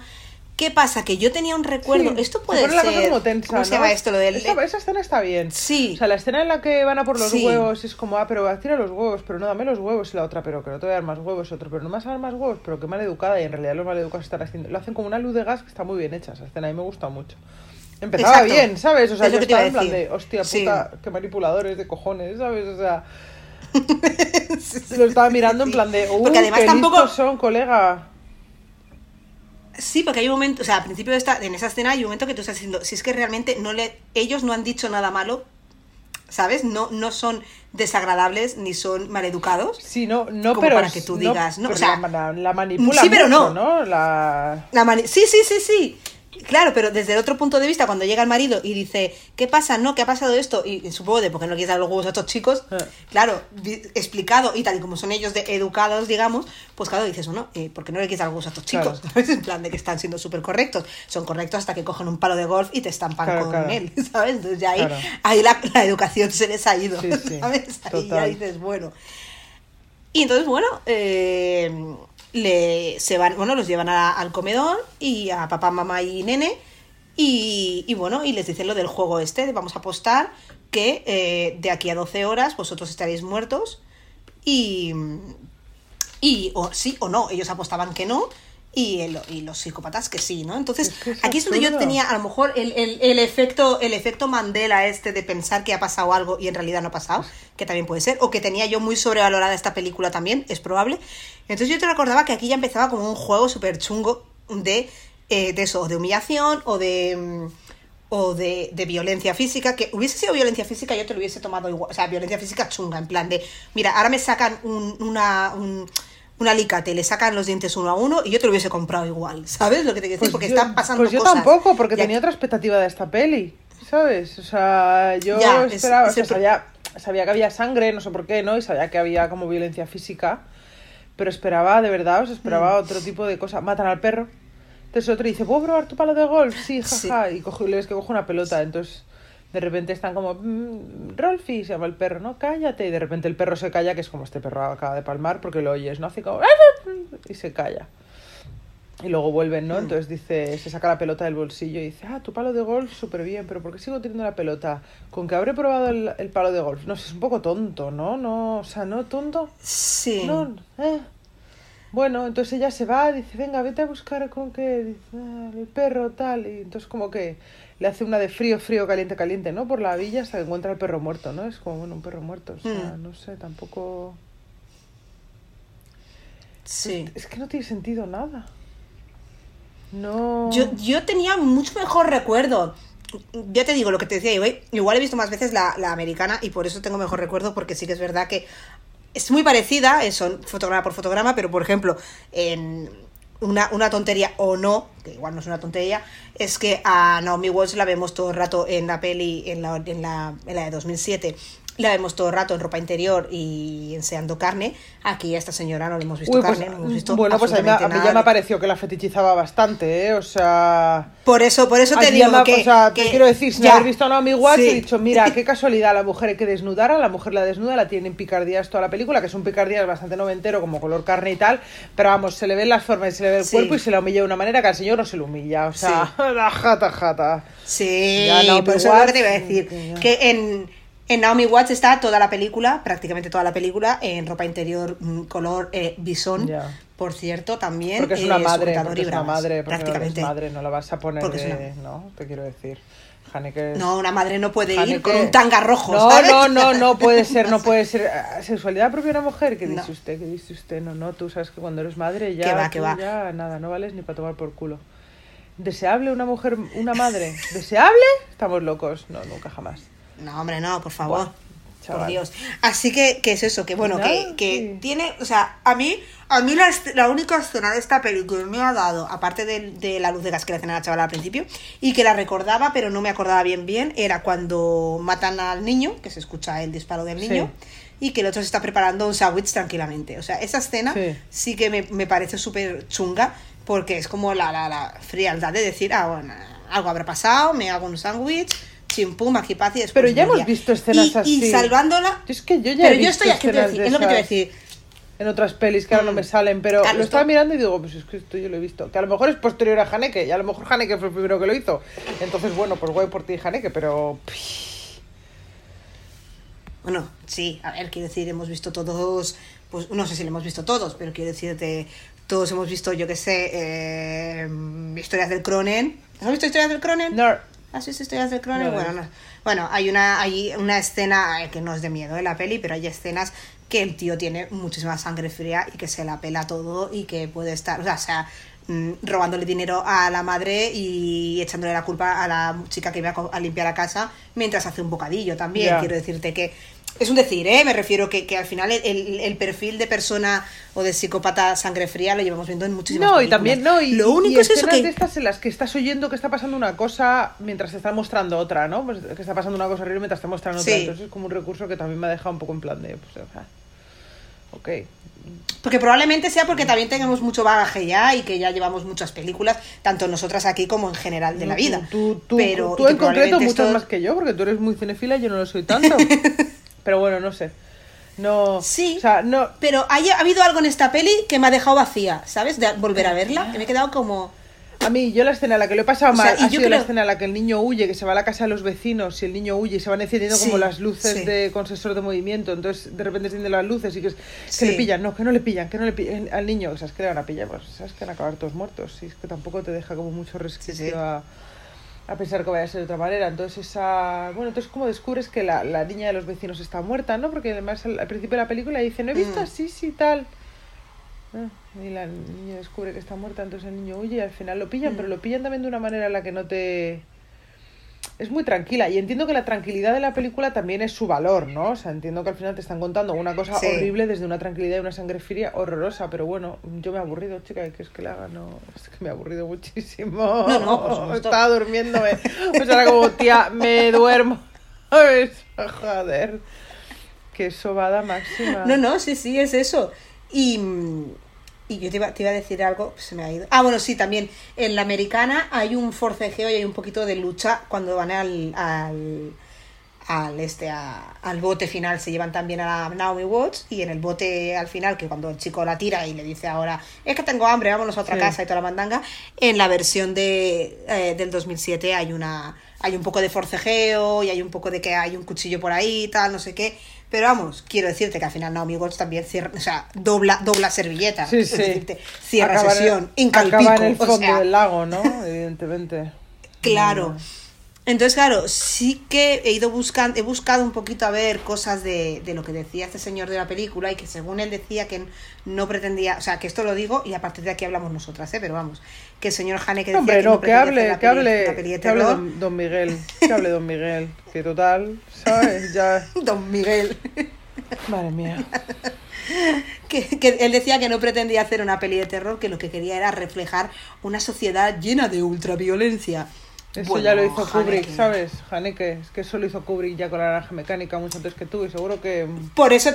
¿Qué pasa? Que yo tenía un recuerdo. Sí, Esto se puede la ser. cosa como tensa, ¿Cómo se ¿no? llama esto? Lo del. Esa, esa escena está bien. Sí. O sea, la escena en la que van a por los Sí. huevos es como, ah, pero tira los huevos, pero no dame los huevos y la otra, pero que no te voy a dar más huevos, otro, pero no me vas a dar más huevos, pero qué mal educada y en realidad los mal educados están haciendo. Lo hacen como una luz de gas que está muy bien hecha, esa escena, a mí me gusta mucho. Empezaba Exacto. bien, ¿sabes? O sea, Es yo estaba en plan de, hostia Sí. puta, qué manipuladores de cojones, ¿sabes? O sea. Lo estaba mirando en Sí. plan de, uy, Porque además qué tampoco- listos son, colega. Sí, porque hay un momento, o sea, al principio de esta, en esa escena hay un momento que tú estás diciendo, si es que realmente no le, ellos no han dicho nada malo, ¿sabes? No, no son desagradables ni son maleducados. Sí, no, no, Como pero para que tú digas, ¿no? O sea, la, la- la manipula sí, pero mucho, no. ¿no? La... La mani- sí, sí, sí, sí. Claro, pero desde el otro punto de vista, cuando llega el marido y dice, ¿qué pasa? ¿No? ¿Qué ha pasado esto? Y, y supongo de por qué no quieres dar los huevos a estos chicos, Eh. claro, explicado y tal y como son ellos de educados, digamos, pues claro, dices, bueno, ¿y ¿por qué no le quieres dar los huevos a estos chicos? Claro. En plan de que están siendo súper correctos. Son correctos hasta que cogen un palo de golf y te estampan Claro, con claro. él, ¿sabes? Entonces ya ahí, ahí la, la educación se les ha ido, Sí, sí, ¿sabes? Ahí ya dices, bueno. Y entonces, bueno, eh, le, se van, bueno, los llevan al comedor y a papá, mamá y nene. Y, y bueno, y les dicen lo del juego este, de vamos a apostar que eh, de aquí a 12 horas vosotros estaréis muertos. Y, y o sí o no, ellos apostaban que no. Y, el- y los psicópatas que sí, ¿no? Entonces, Es que es aquí es donde yo tenía a lo mejor el, el- el efecto el efecto Mandela este de pensar que ha pasado algo y en realidad no ha pasado, que también puede ser, o que tenía yo muy sobrevalorada esta película también, es probable. Entonces yo te recordaba que aquí ya empezaba como un juego súper chungo de, eh, de eso, de humillación o de... mm, o de, de violencia física, que hubiese sido violencia física, yo te lo hubiese tomado igual, o sea, violencia física chunga, en plan de, mira, ahora me sacan un, una, un, un alicate, le sacan los dientes uno a uno y yo te lo hubiese comprado igual, ¿sabes lo que te quiero decir? Porque yo, están pasando pues yo cosas. tampoco, porque tenía otra expectativa de esta peli, ¿sabes? O sea, yo Ya, esperaba, es o sea, el sabía, sabía que había sangre, no sé por qué, ¿no? Y sabía que había como violencia física, pero esperaba, de verdad, o sea, Mm. esperaba otro tipo de cosa. Matan al perro. Entonces otro dice, ¿puedo probar tu palo de golf? Sí, Sí. jaja. Y cojo, y le ves que coge una pelota, entonces... De repente están como, "Mm, Rolfi, se llama el perro, ¿no? Cállate. Y de repente el perro se calla, que es como este perro acaba de palmar, porque lo oyes, ¿no? Hace como, y se calla. Y luego vuelven. ¿no? Entonces dice, se saca la pelota del bolsillo y dice, ah, tu palo de golf, súper bien, pero ¿por qué sigo teniendo la pelota? Con que habré probado el, el palo de golf. No sé, es un poco tonto, ¿no? No, o sea, no tonto. Sí. No, eh. Bueno, entonces ella se va, dice, venga, vete a buscar con qué, dice, "Ah, el perro, tal, y entonces como que le hace una de frío, frío, caliente, caliente, ¿no? Por la villa hasta que encuentra el perro muerto, ¿no? Es como, bueno, un perro muerto, o sea, Mm. no sé, tampoco... Sí. Es que no tiene sentido nada. No... Yo, yo tenía mucho mejor recuerdo. Ya te digo lo que te decía ¿eh? igual he visto más veces la, la americana y por eso tengo mejor recuerdo, porque sí que es verdad que es muy parecida, eh, son fotograma por fotograma, pero por ejemplo, en una, una tontería o no, que igual no es una tontería, es que a Naomi Watts la vemos todo el rato en la peli, en la, en la, en la de 2007, la vemos todo el rato en ropa interior y enseñando carne. Aquí a esta señora no le hemos visto Uy, pues, carne, no hemos visto bueno, pues a mí, a ya me pareció que la fetichizaba bastante, ¿eh? O sea... Por eso, por eso te digo me- que, o sea, te que quiero decir, sin ya. haber visto a Naomi Watts, Sí. he dicho, mira, qué casualidad, la mujer hay que desnudar, a la mujer la desnuda, la tienen picardías toda la película, que son picardías bastante noventero, como color carne y tal, pero vamos, se le ven las formas y se le ve el Sí. cuerpo y se la humilla de una manera que al señor no se le humilla, o sea, la jata jata. Sí, Ya Naomi por eso es lo que te iba a decir. Que en, en Naomi Watts está toda la película, prácticamente toda la película, en ropa interior mm, color eh, bisón. Por cierto, también. Porque es una eh, madre, porque es una madre, porque no prácticamente. eres madre, no la vas a poner Porque es de, no, te quiero decir. Haneke No, una madre no puede ir con un tanga rojo. No, ¿sabes? no, no, no puede ser, no puede ser. Ah, Sexualidad propia de una mujer, ¿qué No. dice usted? ¿Qué dice usted? No, no, tú sabes que cuando eres madre ya, va, tú va. ya nada, no vales ni para tomar por culo. ¿Deseable una mujer, una madre? ¿Deseable? Estamos locos. No, nunca jamás. No, hombre, no, por favor. Buah, por. Dios. Así que, que es eso, que bueno, que, que sí. tiene, o sea, a mí, a mí la, la única escena de esta película que me ha dado, aparte de, de la luz de gas que le hacen a la chavala al principio, y que la recordaba, pero no me acordaba bien bien, era cuando matan al niño, que se escucha el disparo del Sí. niño, y que el otro se está preparando un sándwich tranquilamente. O sea, esa escena Sí. sí, que me, me parece súper chunga, porque es como la, la, la frialdad de decir, ah, bueno, algo habrá pasado, me hago un sándwich, chimpum, aquí paz y Pero ya hemos visto escenas y, así. Y salvándola... Es que yo ya Pero he yo visto estoy aquí, escenas decir, es lo que te iba a decir. En otras pelis que ahora no me salen, pero Claro, lo estaba esto- mirando y digo, pues es que esto yo lo he visto. Que a lo mejor es posterior a Haneke, y a lo mejor Haneke fue el primero que lo hizo. Entonces, bueno, pues guay por ti, Haneke, pero. Bueno, sí, a ver, quiero decir, hemos visto todos, pues no sé si lo hemos visto todos, pero quiero decirte, todos hemos visto, yo qué sé, eh, historias del Cronen. ¿Has visto historias del Cronen? No. ¿Has visto historias del no. bueno, no. Bueno, hay una, hay una escena eh, que no es de miedo en la peli, pero hay escenas que el tío tiene muchísima sangre fría y que se la pela todo y que puede estar, o sea, o sea, mm, robándole dinero a la madre y echándole la culpa a la chica que iba a limpiar la casa mientras hace un bocadillo también. Quiero decirte que es un decir, ¿eh? Me refiero que, que al final el, el- el perfil de persona o de psicópata sangre fría lo llevamos viendo en muchísimas No, y películas. también, no, y, Lo único y es eso que... de estas en las que estás oyendo que está pasando una cosa mientras te están mostrando otra, ¿no? Pues que está pasando una cosa horrible mientras te muestran otra. Sí. Entonces es como un recurso que también me ha dejado un poco en plan de, pues, ok. Porque probablemente sea porque también tenemos mucho bagaje ya y que ya llevamos muchas películas, tanto nosotras aquí como en general de la vida. Tú, tú, pero tú y que en concreto muchas esto- más que yo, porque tú eres muy cinefila y yo no lo soy tanto. Pero bueno, no sé. No. Sí. O sea, no. Pero hay- ha habido algo en esta peli que me ha dejado vacía, ¿sabes? De volver a verla, que me he quedado como... A mí, yo la escena en la que lo he pasado O sea, mal y ha yo sido la escena en la que el niño huye, que se va a la casa de los vecinos y el niño huye y se van encendiendo como las luces sí. de con sensor de movimiento. Entonces, de repente encienden las luces y que, es- que Sí. le pillan. No, que no le pillan, que no le pillan al niño. O sea, es que le van a pillar, pues sabes que van a acabar todos muertos. Y es que tampoco te deja como mucho resquicio. A, a pensar que vaya a ser de otra manera. Entonces, esa. Bueno, entonces, como descubres que la, la niña de los vecinos está muerta, ¿no? Porque además al, al principio de la película dice, no he visto Mm. así, sí, tal. Ah, Y la niña descubre que está muerta, entonces el niño huye y al final lo pillan, Mm. pero lo pillan también de una manera en la que no te... Es muy tranquila y entiendo que la tranquilidad de la película también es su valor, ¿no? O sea, entiendo que al final te están contando una cosa Sí. horrible desde una tranquilidad y una sangre fría horrorosa, pero bueno, yo me he aburrido, chica, que es que haga, no, es que me he aburrido muchísimo. No, no, supuesto. Estaba durmiéndome, pues era como, tía, me duermo. Joder, qué sobada máxima. No, no, sí, sí, es eso. Y, y yo te iba, te iba a decir algo, se me ha ido. Ah, bueno, sí, también en la americana hay un forcejeo y hay un poquito de lucha cuando van al, al, al, este, a- al bote final. Se llevan también a Naomi Watts y en el bote al final, que cuando el chico la tira y le dice ahora, es que tengo hambre, vámonos a otra Sí. casa y toda la mandanga, en la versión de, eh, del 2007 hay una hay un poco de forcejeo y hay un poco de que hay un cuchillo por ahí, tal, no sé qué. Pero vamos, quiero decirte que al final Naomi Watts también cierra, o sea, dobla, dobla servilleta. Sí, sí. decirte, cierra Acaba en- sesión, el en el o fondo sea, del lago, ¿no? Evidentemente. Claro. Entonces, claro, sí que he ido buscando, he buscado un poquito a ver cosas de, de lo que decía este señor de la película y que según él decía que no pretendía, o sea, que esto lo digo y a partir de aquí hablamos nosotras, ¿eh? pero vamos, que el señor Haneke decía Hombre, que no, no, que pretendía hacer hable, una que hable, una peli de que hable don, don Miguel, que hable don Miguel, que total, ¿sabes? Ya, Don Miguel. madre mía. que, que él decía que no pretendía hacer una peli de terror, que lo que quería era reflejar una sociedad llena de ultraviolencia. Eso Bueno, ya lo hizo Kubrick, Haneke. ¿sabes? Haneke, es que eso lo hizo Kubrick ya con la naranja mecánica mucho antes que tú y seguro que Por eso,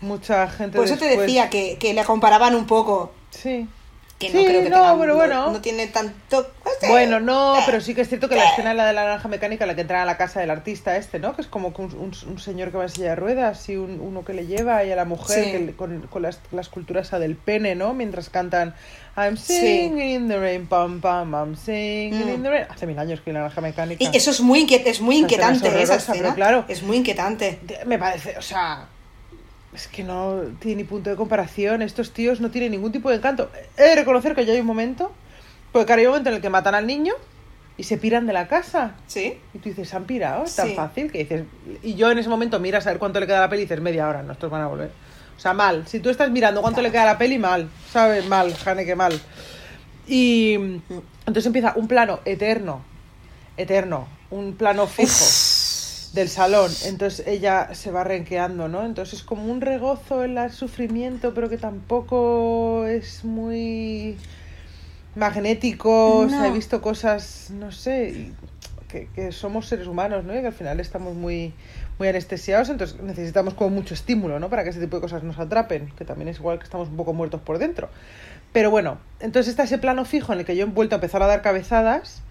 mucha gente por eso te decía que, que le comparaban un poco. Sí. Que no Sí, creo que no, tenga- pero no- bueno. no tiene tanto. sé. Bueno, no, pero sí que es cierto que la escena la de la naranja mecánica, la que entra a la casa del artista este, ¿no? Que es como un, un- un señor que va en silla de ruedas y un- uno que le lleva y a la mujer Sí. que le- con, con la, la escultura esa del pene, ¿no? Mientras cantan I'm Sí. singing in the rain, pam, pam, I'm singing Mm. in the rain. Hace mil años que la naranja mecánica. Y eso es muy, inquiet- es muy inquietante, esa horrorosa, escena. claro. Es muy inquietante. Me parece, o sea, es que no tiene ni punto de comparación. Estos tíos no tienen ningún tipo de encanto. He de reconocer que ya hay un momento, porque claro, hay un momento en el que matan al niño y se piran de la casa. Sí. Y tú dices, ¿han pirado? Es tan Sí. fácil que dices. Y yo en ese momento miras a ver cuánto le queda a la peli y dices, media hora, nuestros van a volver. O sea, mal. Si tú estás mirando cuánto le queda a la peli, mal. ¿Sabes? Mal, Haneke, mal. Y Mm. entonces empieza un plano eterno, eterno, un plano fijo del salón. Entonces ella se va renqueando, ¿no? Entonces es como un regozo en el sufrimiento, pero que tampoco es muy magnético. O sea, he visto cosas, no sé, que somos seres humanos, ¿no? Y que al final estamos muy, muy anestesiados, entonces necesitamos como mucho estímulo, ¿no? Para que ese tipo de cosas nos atrapen, que también es igual que estamos un poco muertos por dentro. Pero bueno, entonces está ese plano fijo en el que yo he vuelto a empezar a dar cabezadas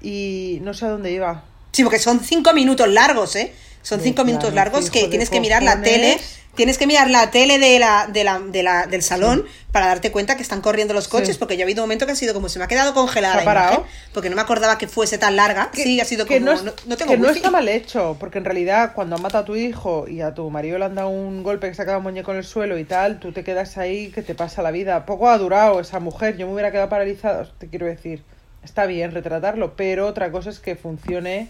y no sé a dónde iba. Sí, porque son cinco minutos largos, ¿eh? Son cinco minutos largos que tienes que mirar la tele. Tienes que mirar la tele de la, de la, de la, del salón para darte cuenta que están corriendo los coches, Sí. porque yo ha habido un momento que ha sido como se me ha quedado congelada ¿Se ha imagen, parado? porque no me acordaba que fuese tan larga. sí, ha sido que como. no, no, no tengo que no está mal hecho, porque en realidad cuando han matado a tu hijo y a tu marido le han dado un golpe que sacaba un muñeco en el suelo y tal, tú te quedas ahí que te pasa la vida. Poco ha durado esa mujer, yo me hubiera quedado paralizada, te quiero decir. Está bien retratarlo, pero otra cosa es que funcione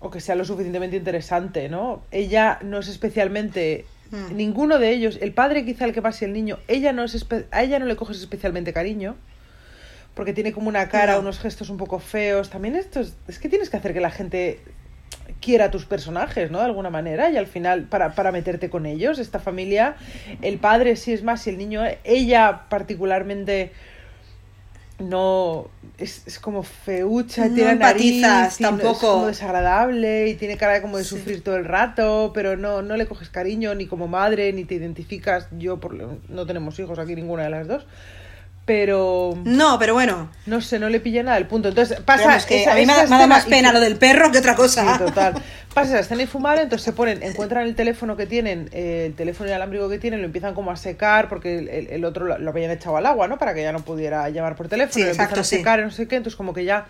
o que sea lo suficientemente interesante, ¿no? Ella no es especialmente Mm. ninguno de ellos, el padre quizá el que pase el niño, ella no es a ella no le coges especialmente cariño porque tiene como una cara, No. unos gestos un poco feos. También esto es, es que tienes que hacer que la gente quiera a tus personajes, ¿no? De alguna manera, y al final, para, para meterte con ellos, esta familia, el padre sí es más, y el niño, ella particularmente no es, es como feucha, No tiene nariz, no- es tampoco. como desagradable y tiene cara de como de Sí. sufrir todo el rato, pero no, no le coges cariño ni como madre, ni te identificas. Yo por, lo- no tenemos hijos aquí ninguna de las dos. Pero No, pero bueno. no sé, no le pillé nada el punto. Entonces pasa vamos, que esa- a mí me me da más y pena lo del perro que otra cosa. Sí, total. Pasa la escena infumable, entonces se ponen, encuentran el teléfono que tienen, eh, el teléfono inalámbrico que tienen, lo empiezan como a secar porque el, otro lo, lo habían echado al agua, ¿no? Para que ya no pudiera llamar por teléfono, Sí, lo empiezan exacto, a sí. secar y no sé qué, entonces como que ya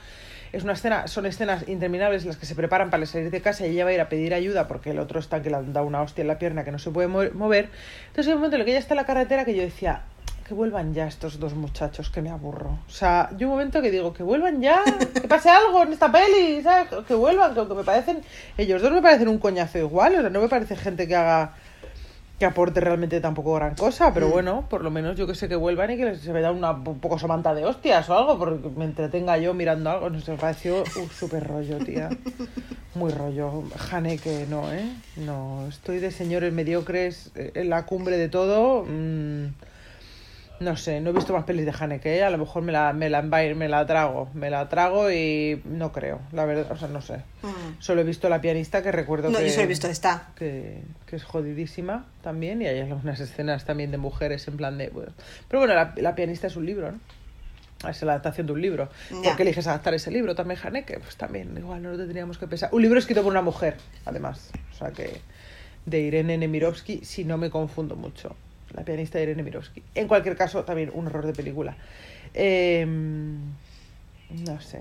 es una escena, son escenas interminables las que se preparan para salir de casa y ella va a ir a pedir ayuda porque el otro está que le han dado una hostia en la pierna que no se puede mo- mover. Entonces hay un momento en el que ella está en la carretera que yo decía, que vuelvan ya estos dos muchachos, que me aburro. O sea, yo un momento que digo, que vuelvan ya, que pase algo en esta peli, ¿sabes? Que vuelvan, que, que me parecen, ellos dos me parecen un coñazo igual, o sea, no me parece gente que haga, que aporte realmente tampoco gran cosa, pero Mm. bueno, por lo menos yo que sé que vuelvan y que les- se me da una un poco somanta de hostias o algo, porque me entretenga yo mirando algo, no sé, me pareció un súper rollo, tía. Muy rollo. Haneke, no, ¿eh? No, estoy de señores mediocres eh, en la cumbre de todo. mm, no sé, no he visto más pelis de Haneke, ¿eh? a lo mejor me la, me, la, me la trago, me la trago y no creo, la verdad, o sea, no sé. Mm. Solo he visto La pianista que recuerdo No, que, yo solo he visto esta. que, que es jodidísima también y hay algunas escenas también de mujeres en plan de... Bueno. Pero bueno, la, la pianista es un libro, ¿no? Es la adaptación de un libro. Ya. ¿Por qué eliges adaptar ese libro también, Haneke? Pues también, igual no lo tendríamos que pensar. Un libro escrito por una mujer, además. O sea que... De Irene Nemirovsky, si no me confundo mucho. La pianista Irene Nemirovsky. En cualquier caso, también un horror de película. Eh, no sé.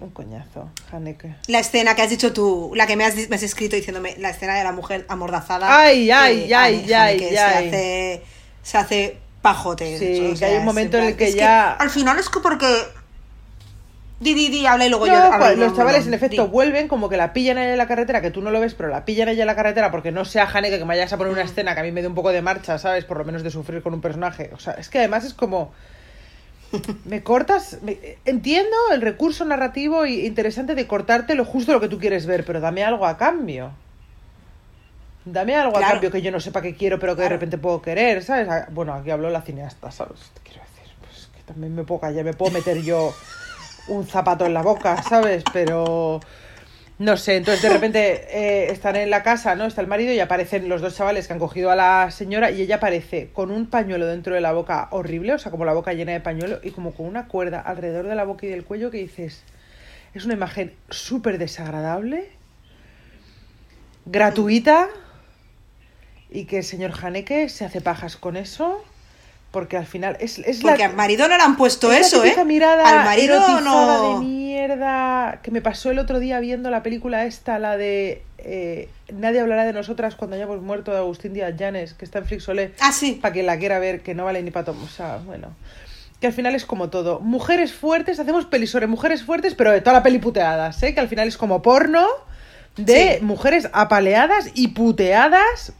Un coñazo, Haneke. La escena que has dicho tú, la que me has, di- me has escrito diciéndome, la escena de la mujer amordazada. Ay, ay, eh, ay, Haneke, ay, que ay. Se hace, se hace pajote. Sí, o que hay un momento en el que ya- al final es que porque... Di, di, di, habla y luego No, yo... pues, los chavales en efecto di. vuelven como que la pillan ella en la carretera, que tú no lo ves, pero la pillan ella en la carretera porque no sea Haneke que me vayas a poner Mm. una escena que a mí me dé un poco de marcha, ¿sabes? Por lo menos de sufrir con un personaje. O sea, es que además es como... Me cortas... me- entiendo el recurso narrativo y interesante de cortarte lo justo lo que tú quieres ver, pero dame algo a cambio. Dame algo a cambio que yo no sepa que quiero, pero que de repente puedo querer, ¿sabes? Ah, Bueno, aquí habló la cineasta, ¿sabes? Te quiero decir, pues que también me puedo callar, me puedo meter yo un zapato en la boca, ¿sabes? Pero no sé, entonces de repente eh, están en la casa, ¿no? Está el marido y aparecen los dos chavales que han cogido a la señora y ella aparece con un pañuelo dentro de la boca horrible, o sea, como la boca llena de pañuelo y como con una cuerda alrededor de la boca y del cuello que dices, es una imagen súper desagradable, gratuita y que el señor Haneke se hace pajas con eso. Porque al final es, es la, Porque al marido no le han puesto es la eso, ¿eh? típica mirada al marido no... de mierda que me pasó el otro día viendo la película esta, la de eh, Nadie hablará de nosotras cuando hayamos muerto de Agustín Díaz Llanes, que está en Flixolé, Ah, sí. para quien la quiera ver, que no vale ni para tomar. O sea, bueno. Que al final es como todo. Mujeres fuertes, hacemos pelis sobre mujeres fuertes, pero de toda la peli puteadas, ¿eh? Que al final es como porno de Sí. mujeres apaleadas y puteadas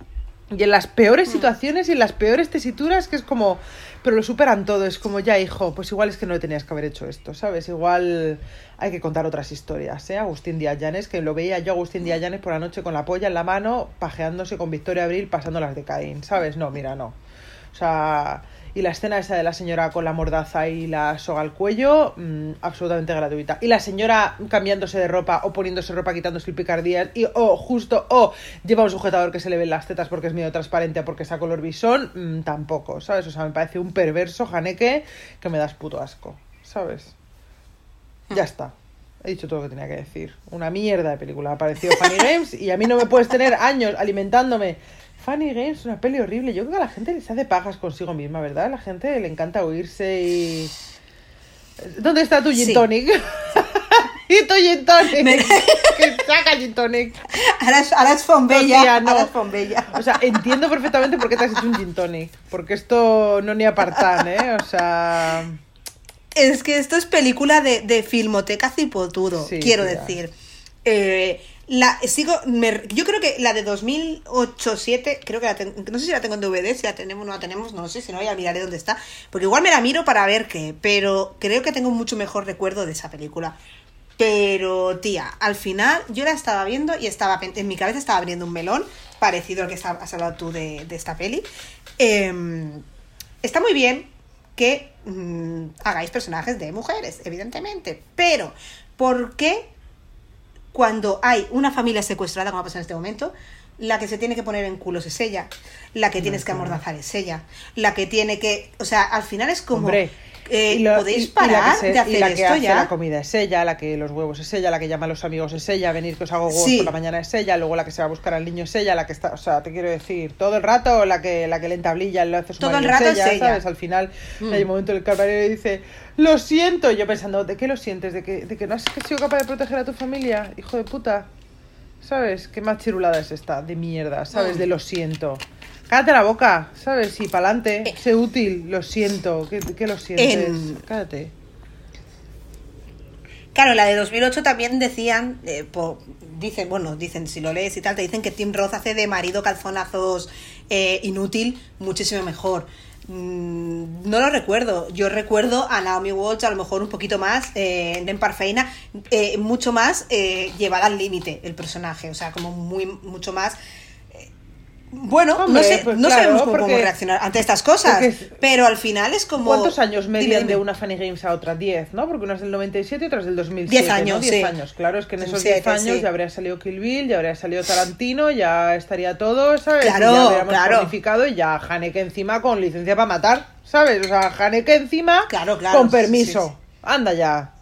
y en las peores Mm. situaciones y en las peores tesituras, que es como, pero lo superan todo, es como, ya hijo, pues igual es que no tenías que haber hecho esto, ¿sabes? Igual hay que contar otras historias, ¿eh? Agustín Díaz Llanes, que lo veía yo Agustín Díaz Llanes por la noche con la polla en la mano, pajeándose con Victoria Abril, pasando las de Caín, ¿sabes? No, mira, no. O sea, y la escena esa de la señora con la mordaza y la soga al cuello, mm, absolutamente gratuita. Y la señora cambiándose de ropa o poniéndose ropa, quitándose el picardías y o justo o lleva un sujetador que se le ven las tetas porque es medio transparente porque es a color bisón, mm, tampoco, ¿sabes? O sea, me parece un perverso janeque que me das puto asco, ¿sabes? Ya está. He dicho todo lo que tenía que decir. Una mierda de película. Ha aparecido Funny Games y a mí no me puedes tener años alimentándome. Funny Games, una peli horrible. Yo creo que a la gente les hace pajas consigo misma, ¿verdad? A la gente le encanta oírse y... ¿Dónde está tu gin Sí. tonic? y tu gin tonic. Me- que saca gin tonic. Ahora es, ahora es Fombella. No, no. Es Fombella. O sea, entiendo perfectamente por qué te has hecho un gin tonic. Porque esto no ni apartan, ¿eh? O sea... Es que esto es película de, de filmoteca cipotudo, Sí, quiero tía. decir. Eh, sigo, yo creo que la de 2008-7, creo que la tengo, no sé si la tengo en DVD, si la tenemos o no la tenemos, no sé, si no ya miraré dónde está, porque igual me la miro para ver qué, pero creo que tengo mucho mejor recuerdo de esa película. Pero, tía, al final yo la estaba viendo y estaba en mi cabeza estaba abriendo un melón, parecido al que has hablado tú de, de esta peli. Em, está muy bien que mm, hagáis personajes de mujeres, evidentemente, pero ¿por qué cuando hay una familia secuestrada, como pasa en este momento, la que se tiene que poner en culos es ella, la que tienes que amordazar es ella, la que tiene que, o sea, al final es como Hombre, eh, y lo- podéis y- y la parar que se- de hacer y la que esto hace ya. la comida es ella, la que los huevos es ella, la que llama a los amigos es ella, venir que os hago huevos Sí. por la mañana es ella, luego la que se va a buscar al niño es ella, la que está, o sea, te quiero decir, todo el rato la que la que le entablilla lo hace su Todo el rato es ella. ¿sabes? Al final Mm. hay un momento en el camarero y dice, lo siento, y yo pensando, ¿de qué lo sientes? ¿De que, de que no has sido capaz de proteger a tu familia? Hijo de puta. ¿Sabes? ¿Qué más chirulada es esta? De mierda, ¿sabes? Mm. De lo siento. Cállate la boca, ¿sabes? Y pa'lante, Eh. sé útil, lo siento. ¿Qué, qué lo sientes? En- Cállate. Claro, la de 2008 también decían, eh, po- dicen, bueno, dicen, si lo lees y tal, te dicen que Tim Roth hace de marido calzonazos eh, inútil muchísimo mejor. Mm, no lo recuerdo. Yo recuerdo a Naomi Watts a lo mejor un poquito más, eh, en Parfeina, mucho más llevada al límite el personaje, o sea, como muy mucho más. Bueno, Hombre, no, sé, pues no claro, sabemos cómo, reaccionar ante estas cosas, es- pero al final es como... ¿Cuántos años median de una Funny Games a otra? 10, ¿no? Porque una es del 97 y otra es del 2007. 10 ¿no? años, 10 sí. años, claro. Es que en esos Siete, 10 años sí. ya habría salido Kill Bill, ya habría salido Tarantino, ya estaría todo, ¿sabes? Claro, y ya habríamos claro. planificado y ya Haneke encima con licencia para matar, ¿sabes? O sea, Haneke encima Claro, claro, con permiso. Anda ya.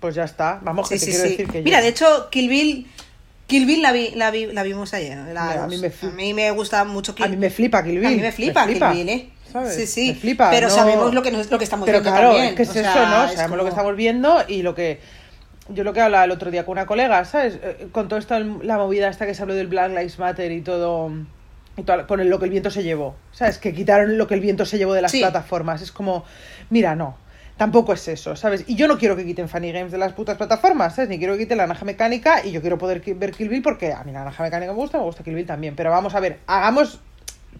Pues ya está. Vamos, que te quiero decir que Mira, de hecho, Kill Bill, Kill Bill la, vi, la, vi- la vimos ayer. la a mí me fli- a mí me gusta mucho Kill A mí me flipa Kill Bill. A mí me flipa, Kill Bill, ¿eh? ¿sabes? Sí, sí. Me flipa. Pero no- sabemos lo que, nos- lo que estamos Pero viendo claro, también. es que es o eso, sea, ¿no? es Sabemos lo que estamos viendo y lo que. Yo lo que hablaba el otro día con una colega, ¿sabes? Eh, Con toda esta, la movida esta que se habló del Black Lives Matter y todo. y toda- con el- lo que el viento se llevó. ¿Sabes? Que quitaron lo que el viento se llevó de las Sí. plataformas. Es como, mira, no. Tampoco es eso, ¿sabes? Y yo no quiero que quiten Funny Games de las putas plataformas, ¿sabes? Ni quiero que quiten la naranja mecánica y yo quiero poder ver Kill Bill porque a mí la naranja mecánica me gusta, me gusta Kill Bill también. Pero vamos a ver, hagamos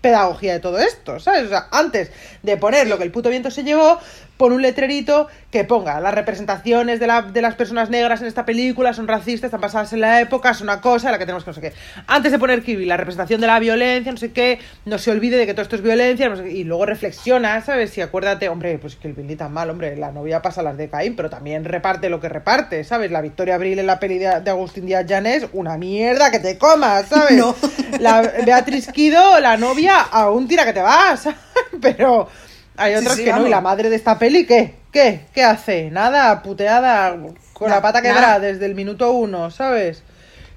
pedagogía de todo esto, ¿sabes? O sea, antes de poner lo que el puto viento se llevó, pon un letrerito que ponga las representaciones de, la- de las personas negras en esta película son racistas, están basadas en la época, es una cosa, la que tenemos que no sé qué. Antes de poner Bill, la representación de la violencia, no sé qué, no se olvide de que todo esto es violencia, no sé y luego reflexiona, ¿sabes? Y acuérdate, hombre, pues Kill Bill ni tan mal, hombre, la novia pasa las de Caín, pero también reparte lo que reparte, ¿sabes? La Victoria Abril en la peli de, de Agustín Díaz Llanes, una mierda que te comas, ¿sabes? No. La Beatriz Quido, la novia, aún tira que te vas. Pero hay otras sí, que no. vamos. ¿Y la madre de esta peli qué? ¿Qué? ¿Qué hace? Nada, puteada, con Na- la pata quebrada desde el minuto uno, ¿sabes?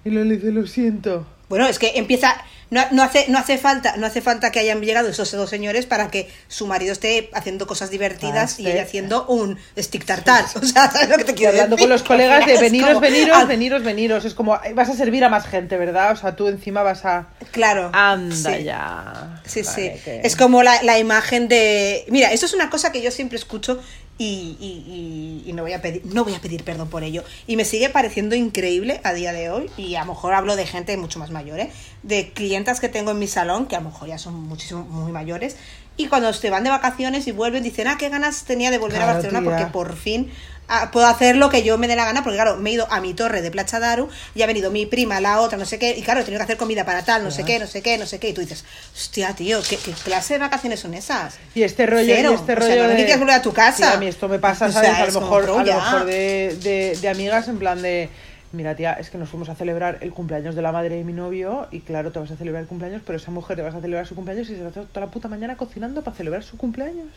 Y le dice, lo siento. Bueno, es que empieza. No, no hace, no, hace falta, no hace falta que hayan llegado esos dos señores para que su marido esté haciendo cosas divertidas Ah, y ella haciendo un stick tartar. O sea, ¿sabes lo que te quiero hablando decir? con los colegas de veniros, como- veniros, veniros, veniros. Es como, "Ay, vas a servir a más gente, ¿verdad? O sea, tú encima vas a... Claro. Anda sí. ya. Sí, sí. Que- Es como la, la imagen de. Mira, esto es una cosa que yo siempre escucho y, y- y- y no, voy a pedir, no voy a pedir perdón por ello. Y me sigue pareciendo increíble a día de hoy. Y a lo mejor hablo de gente mucho más mayor, ¿eh? De clientas que tengo en mi salón, que a lo mejor ya son muchísimo muy mayores. Y cuando se van de vacaciones y vuelven, dicen, ah, qué ganas tenía de volver a Barcelona tía. porque por fin ah, puedo hacer lo que yo me dé la gana. Porque, claro, me he ido a mi torre de Plaza Daru y ha venido mi prima, la otra, no sé qué. Y, claro, he tenido que hacer comida para tal, no sé qué, no sé qué, no sé qué. Y tú dices, hostia, tío, ¿qué, qué clase de vacaciones son esas? Y este rollo, Cero. y este O sea, rollo no de... quieres volver a tu casa. Sí, a mí esto me pasa, O ¿sabes? sea, a lo mejor, a lo mejor de, de, de amigas en plan de... Mira, tía, es que nos fuimos a celebrar el cumpleaños de la madre de mi novio y claro, te vas a celebrar el cumpleaños, pero esa mujer te vas a celebrar su cumpleaños y se va a hacer toda la puta mañana cocinando para celebrar su cumpleaños.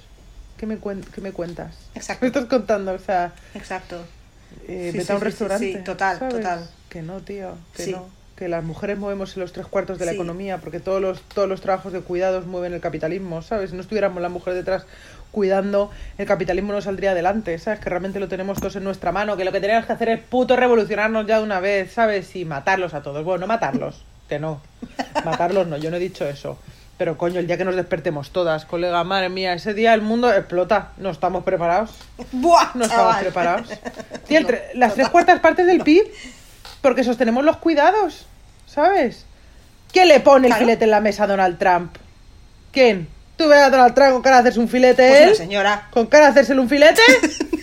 ¿Qué me, cuen- qué me cuentas? Exacto. Me estás contando, o sea, Exacto. eh, Sí, vete sí, a un sí, restaurante. sí, total, ¿sabes? total. Que no, tío, que no. Que las mujeres movemos en los tres cuartos de la economía, porque todos los, todos los trabajos de cuidados mueven el capitalismo, ¿sabes? Si no estuviéramos la mujer detrás cuidando, el capitalismo no saldría adelante, ¿sabes? Que realmente lo tenemos todos en nuestra mano, que lo que tenemos que hacer es puto revolucionarnos ya de una vez, ¿sabes? Y matarlos a todos. Bueno, no matarlos, que no. Matarlos no, yo no he dicho eso. Pero coño, el día que nos despertemos todas, colega, madre mía, ese día el mundo explota. No estamos preparados. ¡Buah! No estamos chaval! preparados. Tía, el No, las tres cuartas partes del PIB, porque sostenemos los cuidados, ¿sabes? ¿Quién le pone el Claro. filete en la mesa a Donald Trump? ¿Quién? ¿Tú ves a Donald Trump con cara de hacerse un filete Pues él? una señora. ¿Con cara de hacérsele un filete?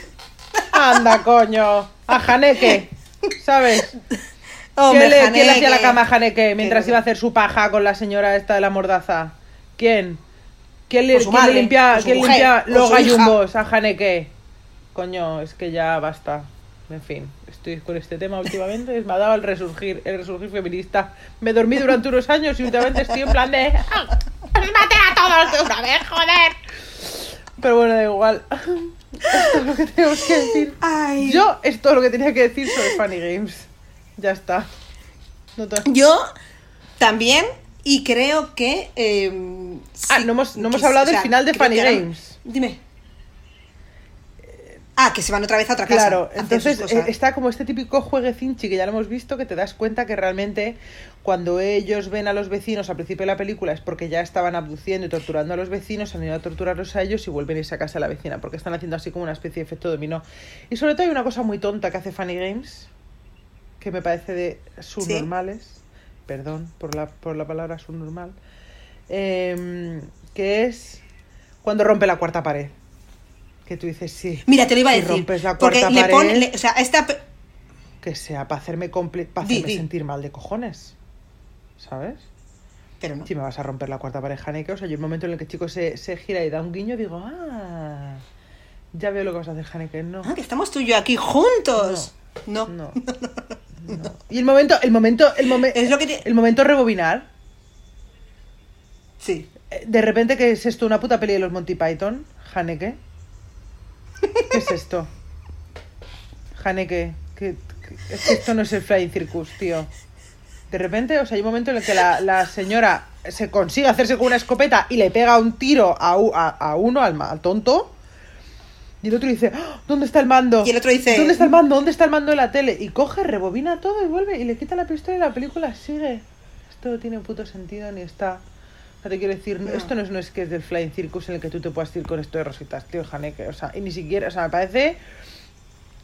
Anda, coño. A Janeque, ¿sabes? ¿Quién, le, quién le hacía la Haneke. cama a Janeque mientras iba a hacer su paja con la señora esta de la mordaza? ¿Quién? ¿Quién le, quién limpia, quién mujer, los gallumbos a Janeque? Coño, es que ya basta. En fin, estoy con este tema últimamente. Me ha dado el resurgir, el resurgir feminista. Me dormí durante unos años y últimamente estoy en plan de. ¡Ah! ¡Pues ¡Maté a todos de una vez, joder! Pero bueno, da igual. Esto es lo que tenemos que decir. Ay. Yo es todo lo que tenía que decir sobre Funny Games. Ya está. No te- Yo también, y creo que. eh, Ah, sí, no hemos, no hemos que- hablado o sea, del final de Funny Games. Dime. Ah, que se van otra vez a otra casa. Claro, a entonces eh, está como este típico jueguecinchi que ya lo hemos visto, que te das cuenta que realmente cuando ellos ven a los vecinos al principio de la película es porque ya estaban abduciendo y torturando a los vecinos, han ido a torturarlos a ellos y vuelven a irse a casa de la vecina, porque están haciendo así como una especie de efecto dominó. Y sobre todo hay una cosa muy tonta que hace Funny Games, que me parece de subnormales, perdón por la, por la palabra subnormal, em, que es cuando rompe la cuarta pared. Que tú dices, sí. Mira, te lo iba a si decir. rompes la porque cuarta le pared, pone. le- o sea, esta. que sea para hacerme, comple- pa' Di, hacerme di. sentir mal de cojones. ¿Sabes? Pero no. Si me vas a romper la cuarta pared, Haneke, o sea, yo el momento en el que el chico se, se gira y da un guiño, digo, ah, ya veo lo que vas a hacer, Haneke. No, Ah, que estamos tú y yo aquí juntos. No. no, no. Y el momento, el momento, el momento, Es lo que te- el momento rebobinar, Sí. eh, de repente, ¿qué es esto? ¿Una puta peli de los Monty Python? Haneke. ¿Qué es esto? Haneke, que- es que esto no es el Flying Circus, tío. De repente, o sea, hay un momento en el que la, la señora se consigue hacerse con una escopeta y le pega un tiro a, a, a uno, al tonto. Y el otro dice, "¡Ah! ¿dónde está el mando? Y el otro dice- ¿dónde está el mando? ¿Dónde está el mando de la tele? Y coge, rebobina todo y vuelve y le quita la pistola y la película sigue. Esto no tiene puto sentido ni está... O sea, te quiero decir, No. esto no es, no es que es del Flying Circus en el que tú te puedas ir con esto de rositas, tío, Haneke. O sea, y ni siquiera, o sea, me parece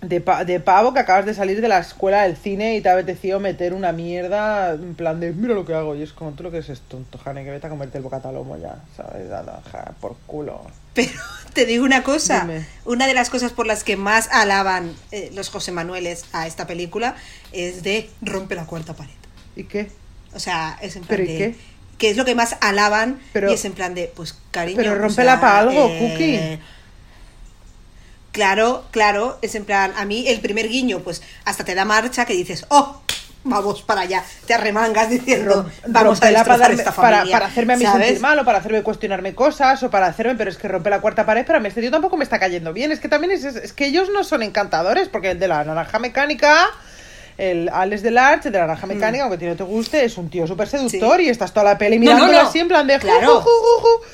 de, pa- de pavo que acabas de salir de la escuela del cine y te ha apetecido meter una mierda en plan de mira lo que hago. Y es como tú lo que es tonto, Haneke, vete a comerte el bocata lomo ya, ¿sabes? Ja, por culo. Pero te digo una cosa, Dime. una de las cosas por las que más alaban eh, los José Manueles a esta película es de rompe la cuarta pared. ¿Y qué? O sea, es en plan ¿Pero y de... qué? Que es lo que más alaban Pero- y es en plan de, pues cariño... pero o rómpela sea, pa' algo, eh, Cookie. Claro, claro, es en plan, a mí el primer guiño, pues hasta te da marcha que dices, oh, vamos para allá, te arremangas diciendo, vamos a para, darme- esta para, familia. para hacerme a mí ¿sabes? sentir mal o para hacerme cuestionarme cosas o para hacerme, pero es que rompe la cuarta pared, pero a mí este tío tampoco me está cayendo bien. Es que también es, es, es que ellos no son encantadores, porque el de la naranja mecánica, el Alex del Arch, el de la naranja mecánica, aunque a ti no te guste, es un tío súper seductor Mm. Sí. y estás toda la peli No, no, mirándolo no. así en plan de ju, Claro. ju, ju, ju, ju.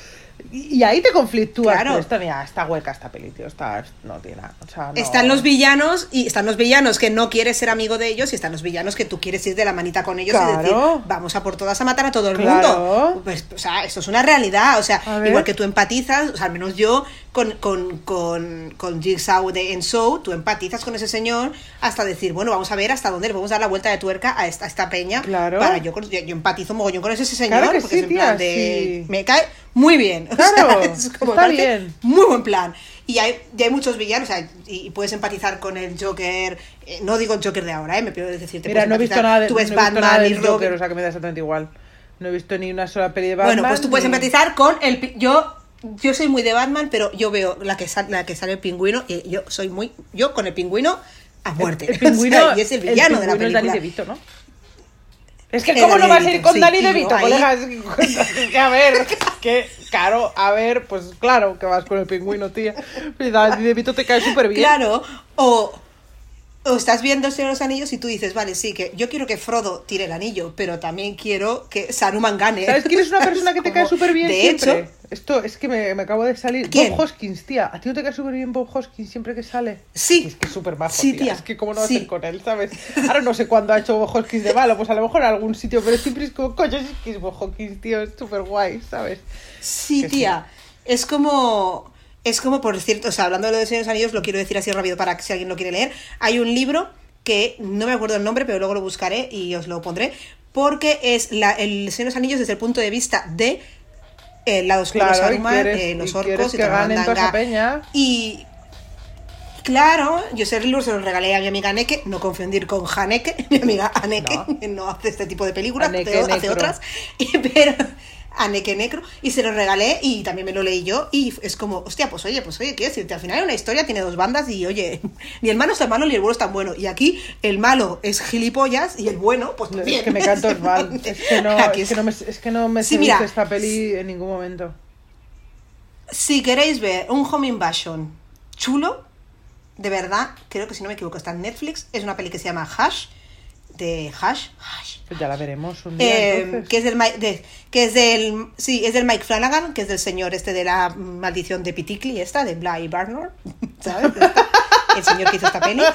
Y, ahí te conflictúas. Claro. pero Esta, mira, está hueca esta peli, tío. Está, no tiene nada. O sea, no. Están los villanos y están los villanos que no quieres ser amigo de ellos y están los villanos que tú quieres ir de la manita con ellos y decir, vamos a por todas a matar a todo el Claro. mundo. Pues, o sea, esto es una realidad. O sea, A igual que tú empatizas, o sea, al menos yo con, con, con, con Jigsaw de en Show, tú empatizas con ese señor hasta decir, bueno, vamos a ver hasta dónde le podemos dar la vuelta de tuerca a esta, a esta peña. Claro. Para yo, yo, yo empatizo mogollón con ese señor porque sí, es en tía, plan de. sí. Me cae muy bien. Claro, es como, está bien. muy buen plan. Y hay, y hay muchos villanos, o sea, y, y puedes empatizar con el Joker. eh, no digo el Joker de ahora, ¿eh? me pido decir, te Mira, no he visto nada de, Tú no ves visto Batman y del Robin. Joker, o sea que me da exactamente igual. No he visto ni una sola peli de Batman. bueno, pues tú puedes ni- empatizar con el. Yo. Yo soy muy de Batman, pero yo veo la que, sal- la que sale el pingüino y yo soy muy. Yo con el pingüino a muerte. El O sea, pingüino, y es el villano de la pingüino es película. Danny DeVito, ¿no? Es que, ¿cómo no vas a ir con sí, yo DeVito, ahí- colega? A ver, que, claro, a ver, pues claro que vas con el pingüino, tía. Y Danny DeVito te cae súper bien. Claro, o, o estás viendo el Señor de los Anillos y tú dices, vale, sí, que yo quiero que Frodo tire el anillo, pero también quiero que Saruman gane. ¿Sabes quién es una persona que te cae súper bien De siempre? hecho, Esto es que me, me acabo de salir. ¿Quién? Bob Hoskins, tía. ¿A ti no te cae súper bien Bob Hoskins siempre que sale? Sí. Es que es súper majo, Sí, tía. tía. Es que cómo no Sí. ir con él, ¿sabes? Ahora no sé cuándo ha hecho Bob Hoskins de malo, pues a lo mejor en algún sitio, pero siempre es como, coño, es que es Bob Hoskins, tío, es súper guay, ¿sabes? Sí, Que tía. Es como. Es como, por cierto, o sea, hablando de lo de Señor de los Anillos, lo quiero decir así rápido para que si alguien lo quiere leer. Hay un libro que no me acuerdo el nombre, pero luego lo buscaré y os lo pondré. Porque es la, el Señor de los Anillos desde el punto de vista de el lado oscuro Claro, y Saruman, quieres- eh, los y orcos y mandanga. peña. Y claro, yo ese libro se lo regalé a mi amiga Aneke, no confundir con Haneke, mi amiga Aneke, No. que no hace este tipo de películas, Aneke pero hace otras. Y- pero a Neke Necro y se lo regalé y también me lo leí yo y es como, hostia, pues oye, pues oye, quiero decirte, al final una historia tiene dos bandas y oye, ni el malo es tan malo ni el bueno es tan bueno. Y aquí el malo es gilipollas y el bueno, pues también. Es que me canto mal. Es que no, Aquí es que no me, es que no me Sí, mira. esta peli en ningún momento. Si queréis ver un home invasion chulo, de verdad, creo que si no me equivoco está en Netflix, es una peli que se llama Hash, de Hash, Hash, Pues ya la veremos un día. Eh, que es del de- que es del sí es del Mike Flanagan que es del señor este de la maldición de Piticli esta de Bly Barnor sabes el señor que hizo esta peli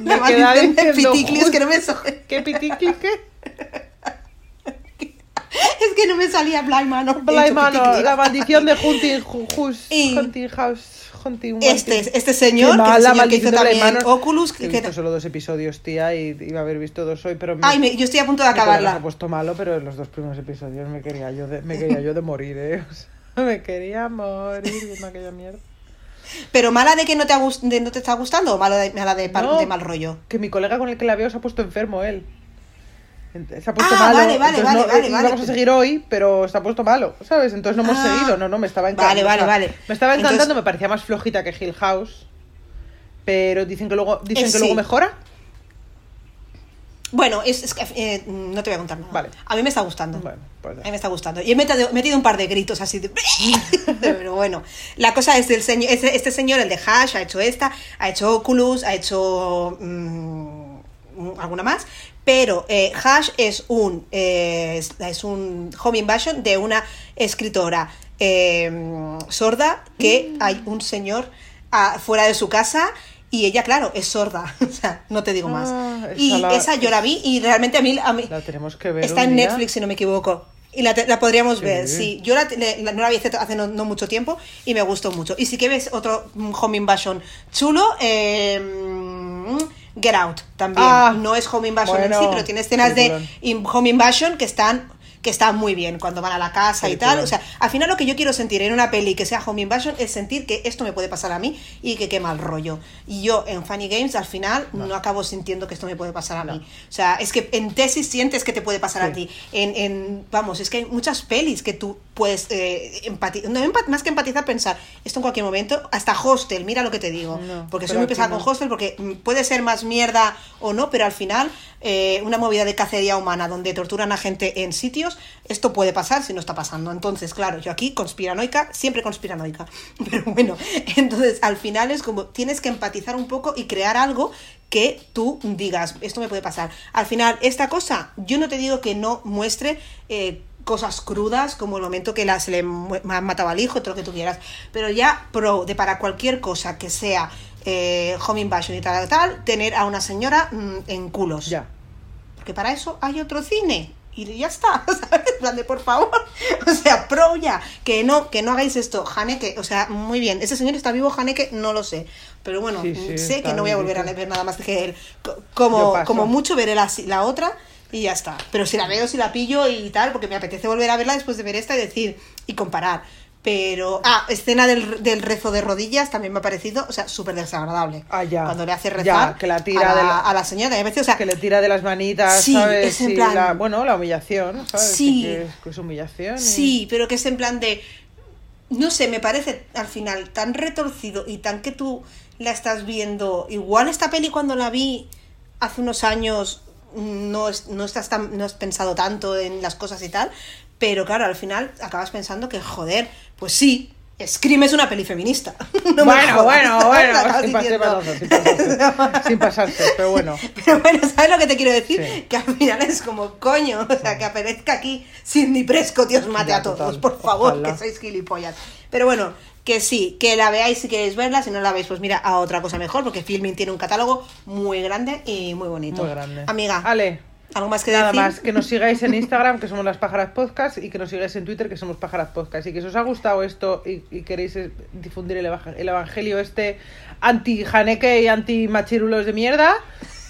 la Me maldición de Piticli es que no me so- ¿Qué pitiqui qué? es que no me salía Bly Manor Bly Manor, Piticli. la maldición de Hunting House, Hunting este este señor que es mal, el la señor que hizo también Manor. Oculus He que- visto solo dos episodios, tía, y iba a haber visto dos hoy, pero me, ay me- yo estoy a punto de colega se ha acabarla puesto malo, pero en los dos primeros episodios me quería yo de, me quería yo de morir, eh. O sea, me quería morir viendo aquella mierda. pero mala de que no te ha de no te está gustando o mala de, mala de, No. de mal rollo Que mi colega con el que la veo se ha puesto enfermo él. Se ha puesto Ah, malo. vale, vale, entonces vale, no- vale, vale. A seguir hoy, pero se ha puesto malo, ¿sabes? Entonces no hemos Ah. seguido. No, no, me estaba Vale, encantando. vale, vale. Me estaba encantando, Entonces- me parecía más flojita que Hill House. Pero dicen que luego, dicen Eh, que sí. luego mejora. Bueno, es, es que eh, no te voy a contar nada. Vale. A mí me está gustando. Bueno, pues A mí me está gustando. Y he metido, metido un par de gritos así de... Pero bueno, la cosa es del señor, este, este señor, el de Hash, ha hecho esta, ha hecho Oculus, ha hecho mm, alguna más. Pero eh, Hash es un, eh, es, un home invasion de una escritora eh, sorda que hay un señor ah, fuera de su casa y ella, claro, es sorda. O sea, no te digo más. Ah, esa y la- esa yo la vi y realmente a mí, a mí La tenemos que ver. Está en día. Netflix, si no me equivoco. Y la, te- la podríamos Sí. ver, sí. Yo la, le- la- no la vi hace, no, no mucho tiempo y me gustó mucho. Y si que ves otro mm, Home Invasion chulo, eh, mm, Get Out también. Ah, no es Home Invasion en sí, pero tiene escenas de in- Home Invasion que están que están muy bien cuando van a la casa y tal. Peliculón. O sea, al final lo que yo quiero sentir en una peli que sea Home Invasion es sentir que esto me puede pasar a mí y que qué mal rollo. Y yo en Funny Games al final no, acabo sintiendo que esto me puede pasar a No. mí. O sea, es que en tesis sientes que te puede pasar a ti. En, en- vamos, es que hay muchas pelis que tú puedes eh, empatizar, no, empa- más que empatizar, pensar, esto en cualquier momento, hasta Hostel, mira lo que te digo. No, porque soy muy pesada con Hostel porque mm, puede ser más mierda o no, pero al final eh, una movida de cacería humana donde torturan a gente en sitios, esto puede pasar si no está pasando. Entonces, claro, yo aquí conspiranoica, siempre conspiranoica. Pero bueno, entonces al final es como tienes que empatizar un poco y crear algo que tú digas, esto me puede pasar. Al final, esta cosa, yo no te digo que no muestre eh, cosas crudas, como el momento que la, se le mataba al hijo, todo lo que tú quieras, pero ya pro de para cualquier cosa que sea eh, home invasion y tal, tal, tener a una señora mm, en culos. Ya. Porque para eso hay otro cine. Y ya está, ¿sabes? En plan de, por favor. O sea, pro ya. Que no, que no hagáis esto. Haneke, o sea, muy bien. ¿Ese señor está vivo, Haneke? No lo sé. Pero bueno, Sí, sí, sé que no voy a volver a ver nada más que él. Como, como mucho veré la, la otra y ya está. Pero si la veo, si la pillo y tal, porque me apetece volver a verla después de ver esta y decir, y comparar. Pero, ah, escena del, del rezo de rodillas también me ha parecido, o sea, súper desagradable. Ah, ya. Cuando le hace Ya, rezar que la tira a, la, de la- a la señora. a veces, o sea, Que le tira de las manitas, Sí, ¿sabes? es en plan- la- bueno, la humillación, ¿sabes? Sí. Que es, que es humillación. y- Sí, pero que es en plan de. No sé, me parece al final tan retorcido y tan que tú la estás viendo. Igual esta peli cuando la vi hace unos años no, es- no, estás tan, no has pensado tanto en las cosas y tal, pero claro, al final acabas pensando que, joder, pues sí. Scream es una peli feminista. No bueno, bueno, bueno, sin, pasarse, sin pasarse, sin pasarse, pero bueno. Pero bueno, ¿sabes lo que te quiero decir? Sí. Que al final es como, coño, o sea, que aparezca aquí Sidney Prescott y os mate Ya, a todos, total. por favor, Ojalá. que sois gilipollas. Pero bueno, que sí, que la veáis si queréis verla, si no la veis, pues mira, a otra cosa mejor, porque Filming tiene un catálogo muy grande y muy bonito. Muy grande. Amiga, Ale, ¿algo más que nada decir? más, que nos sigáis en Instagram, que somos las Pájaras Podcast, y que nos sigáis en Twitter, que somos Pájaras Podcast. Y que si os ha gustado esto y, y queréis eh, difundir el, evang- el evangelio este anti-janeque y anti-machirulos de mierda,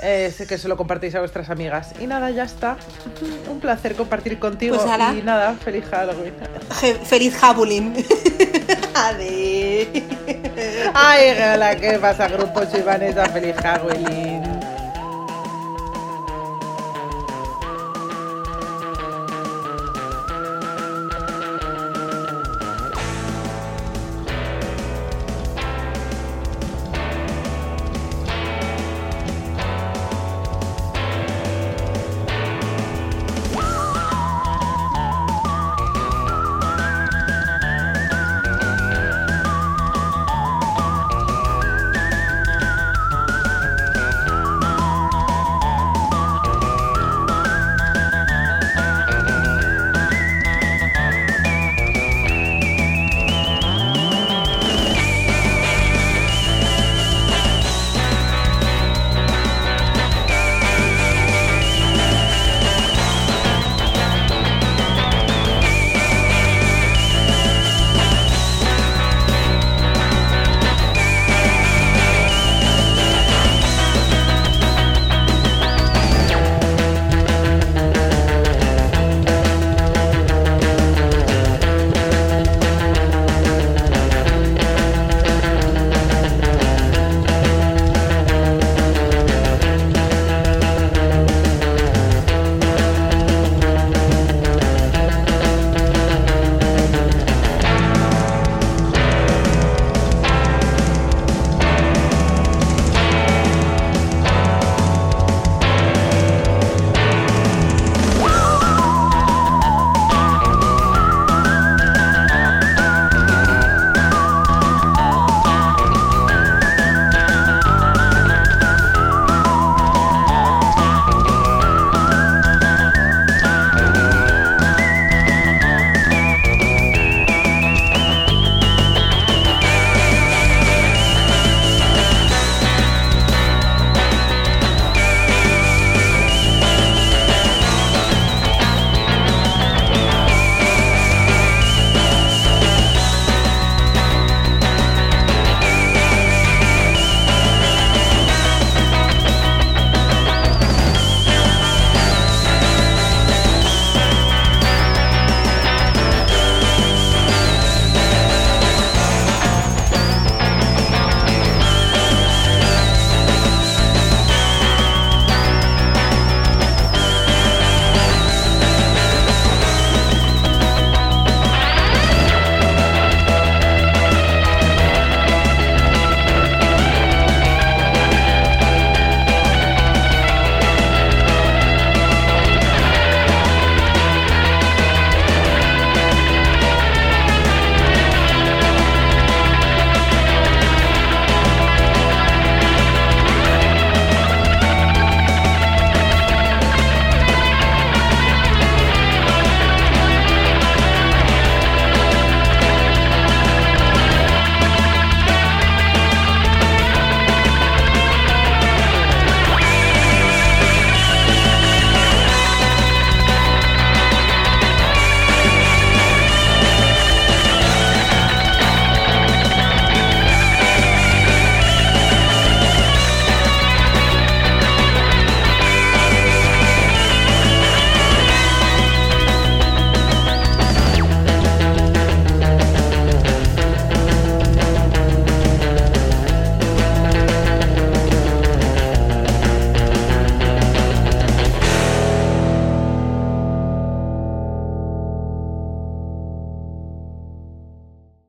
eh, sé que se lo compartéis a vuestras amigas. Y nada, ya está. Un placer compartir contigo. Pues, ala. y nada, feliz Halloween. Je- feliz Jabulín. Ay, hola, ¿qué pasa, grupo? Soy Vanessa, feliz Halloween.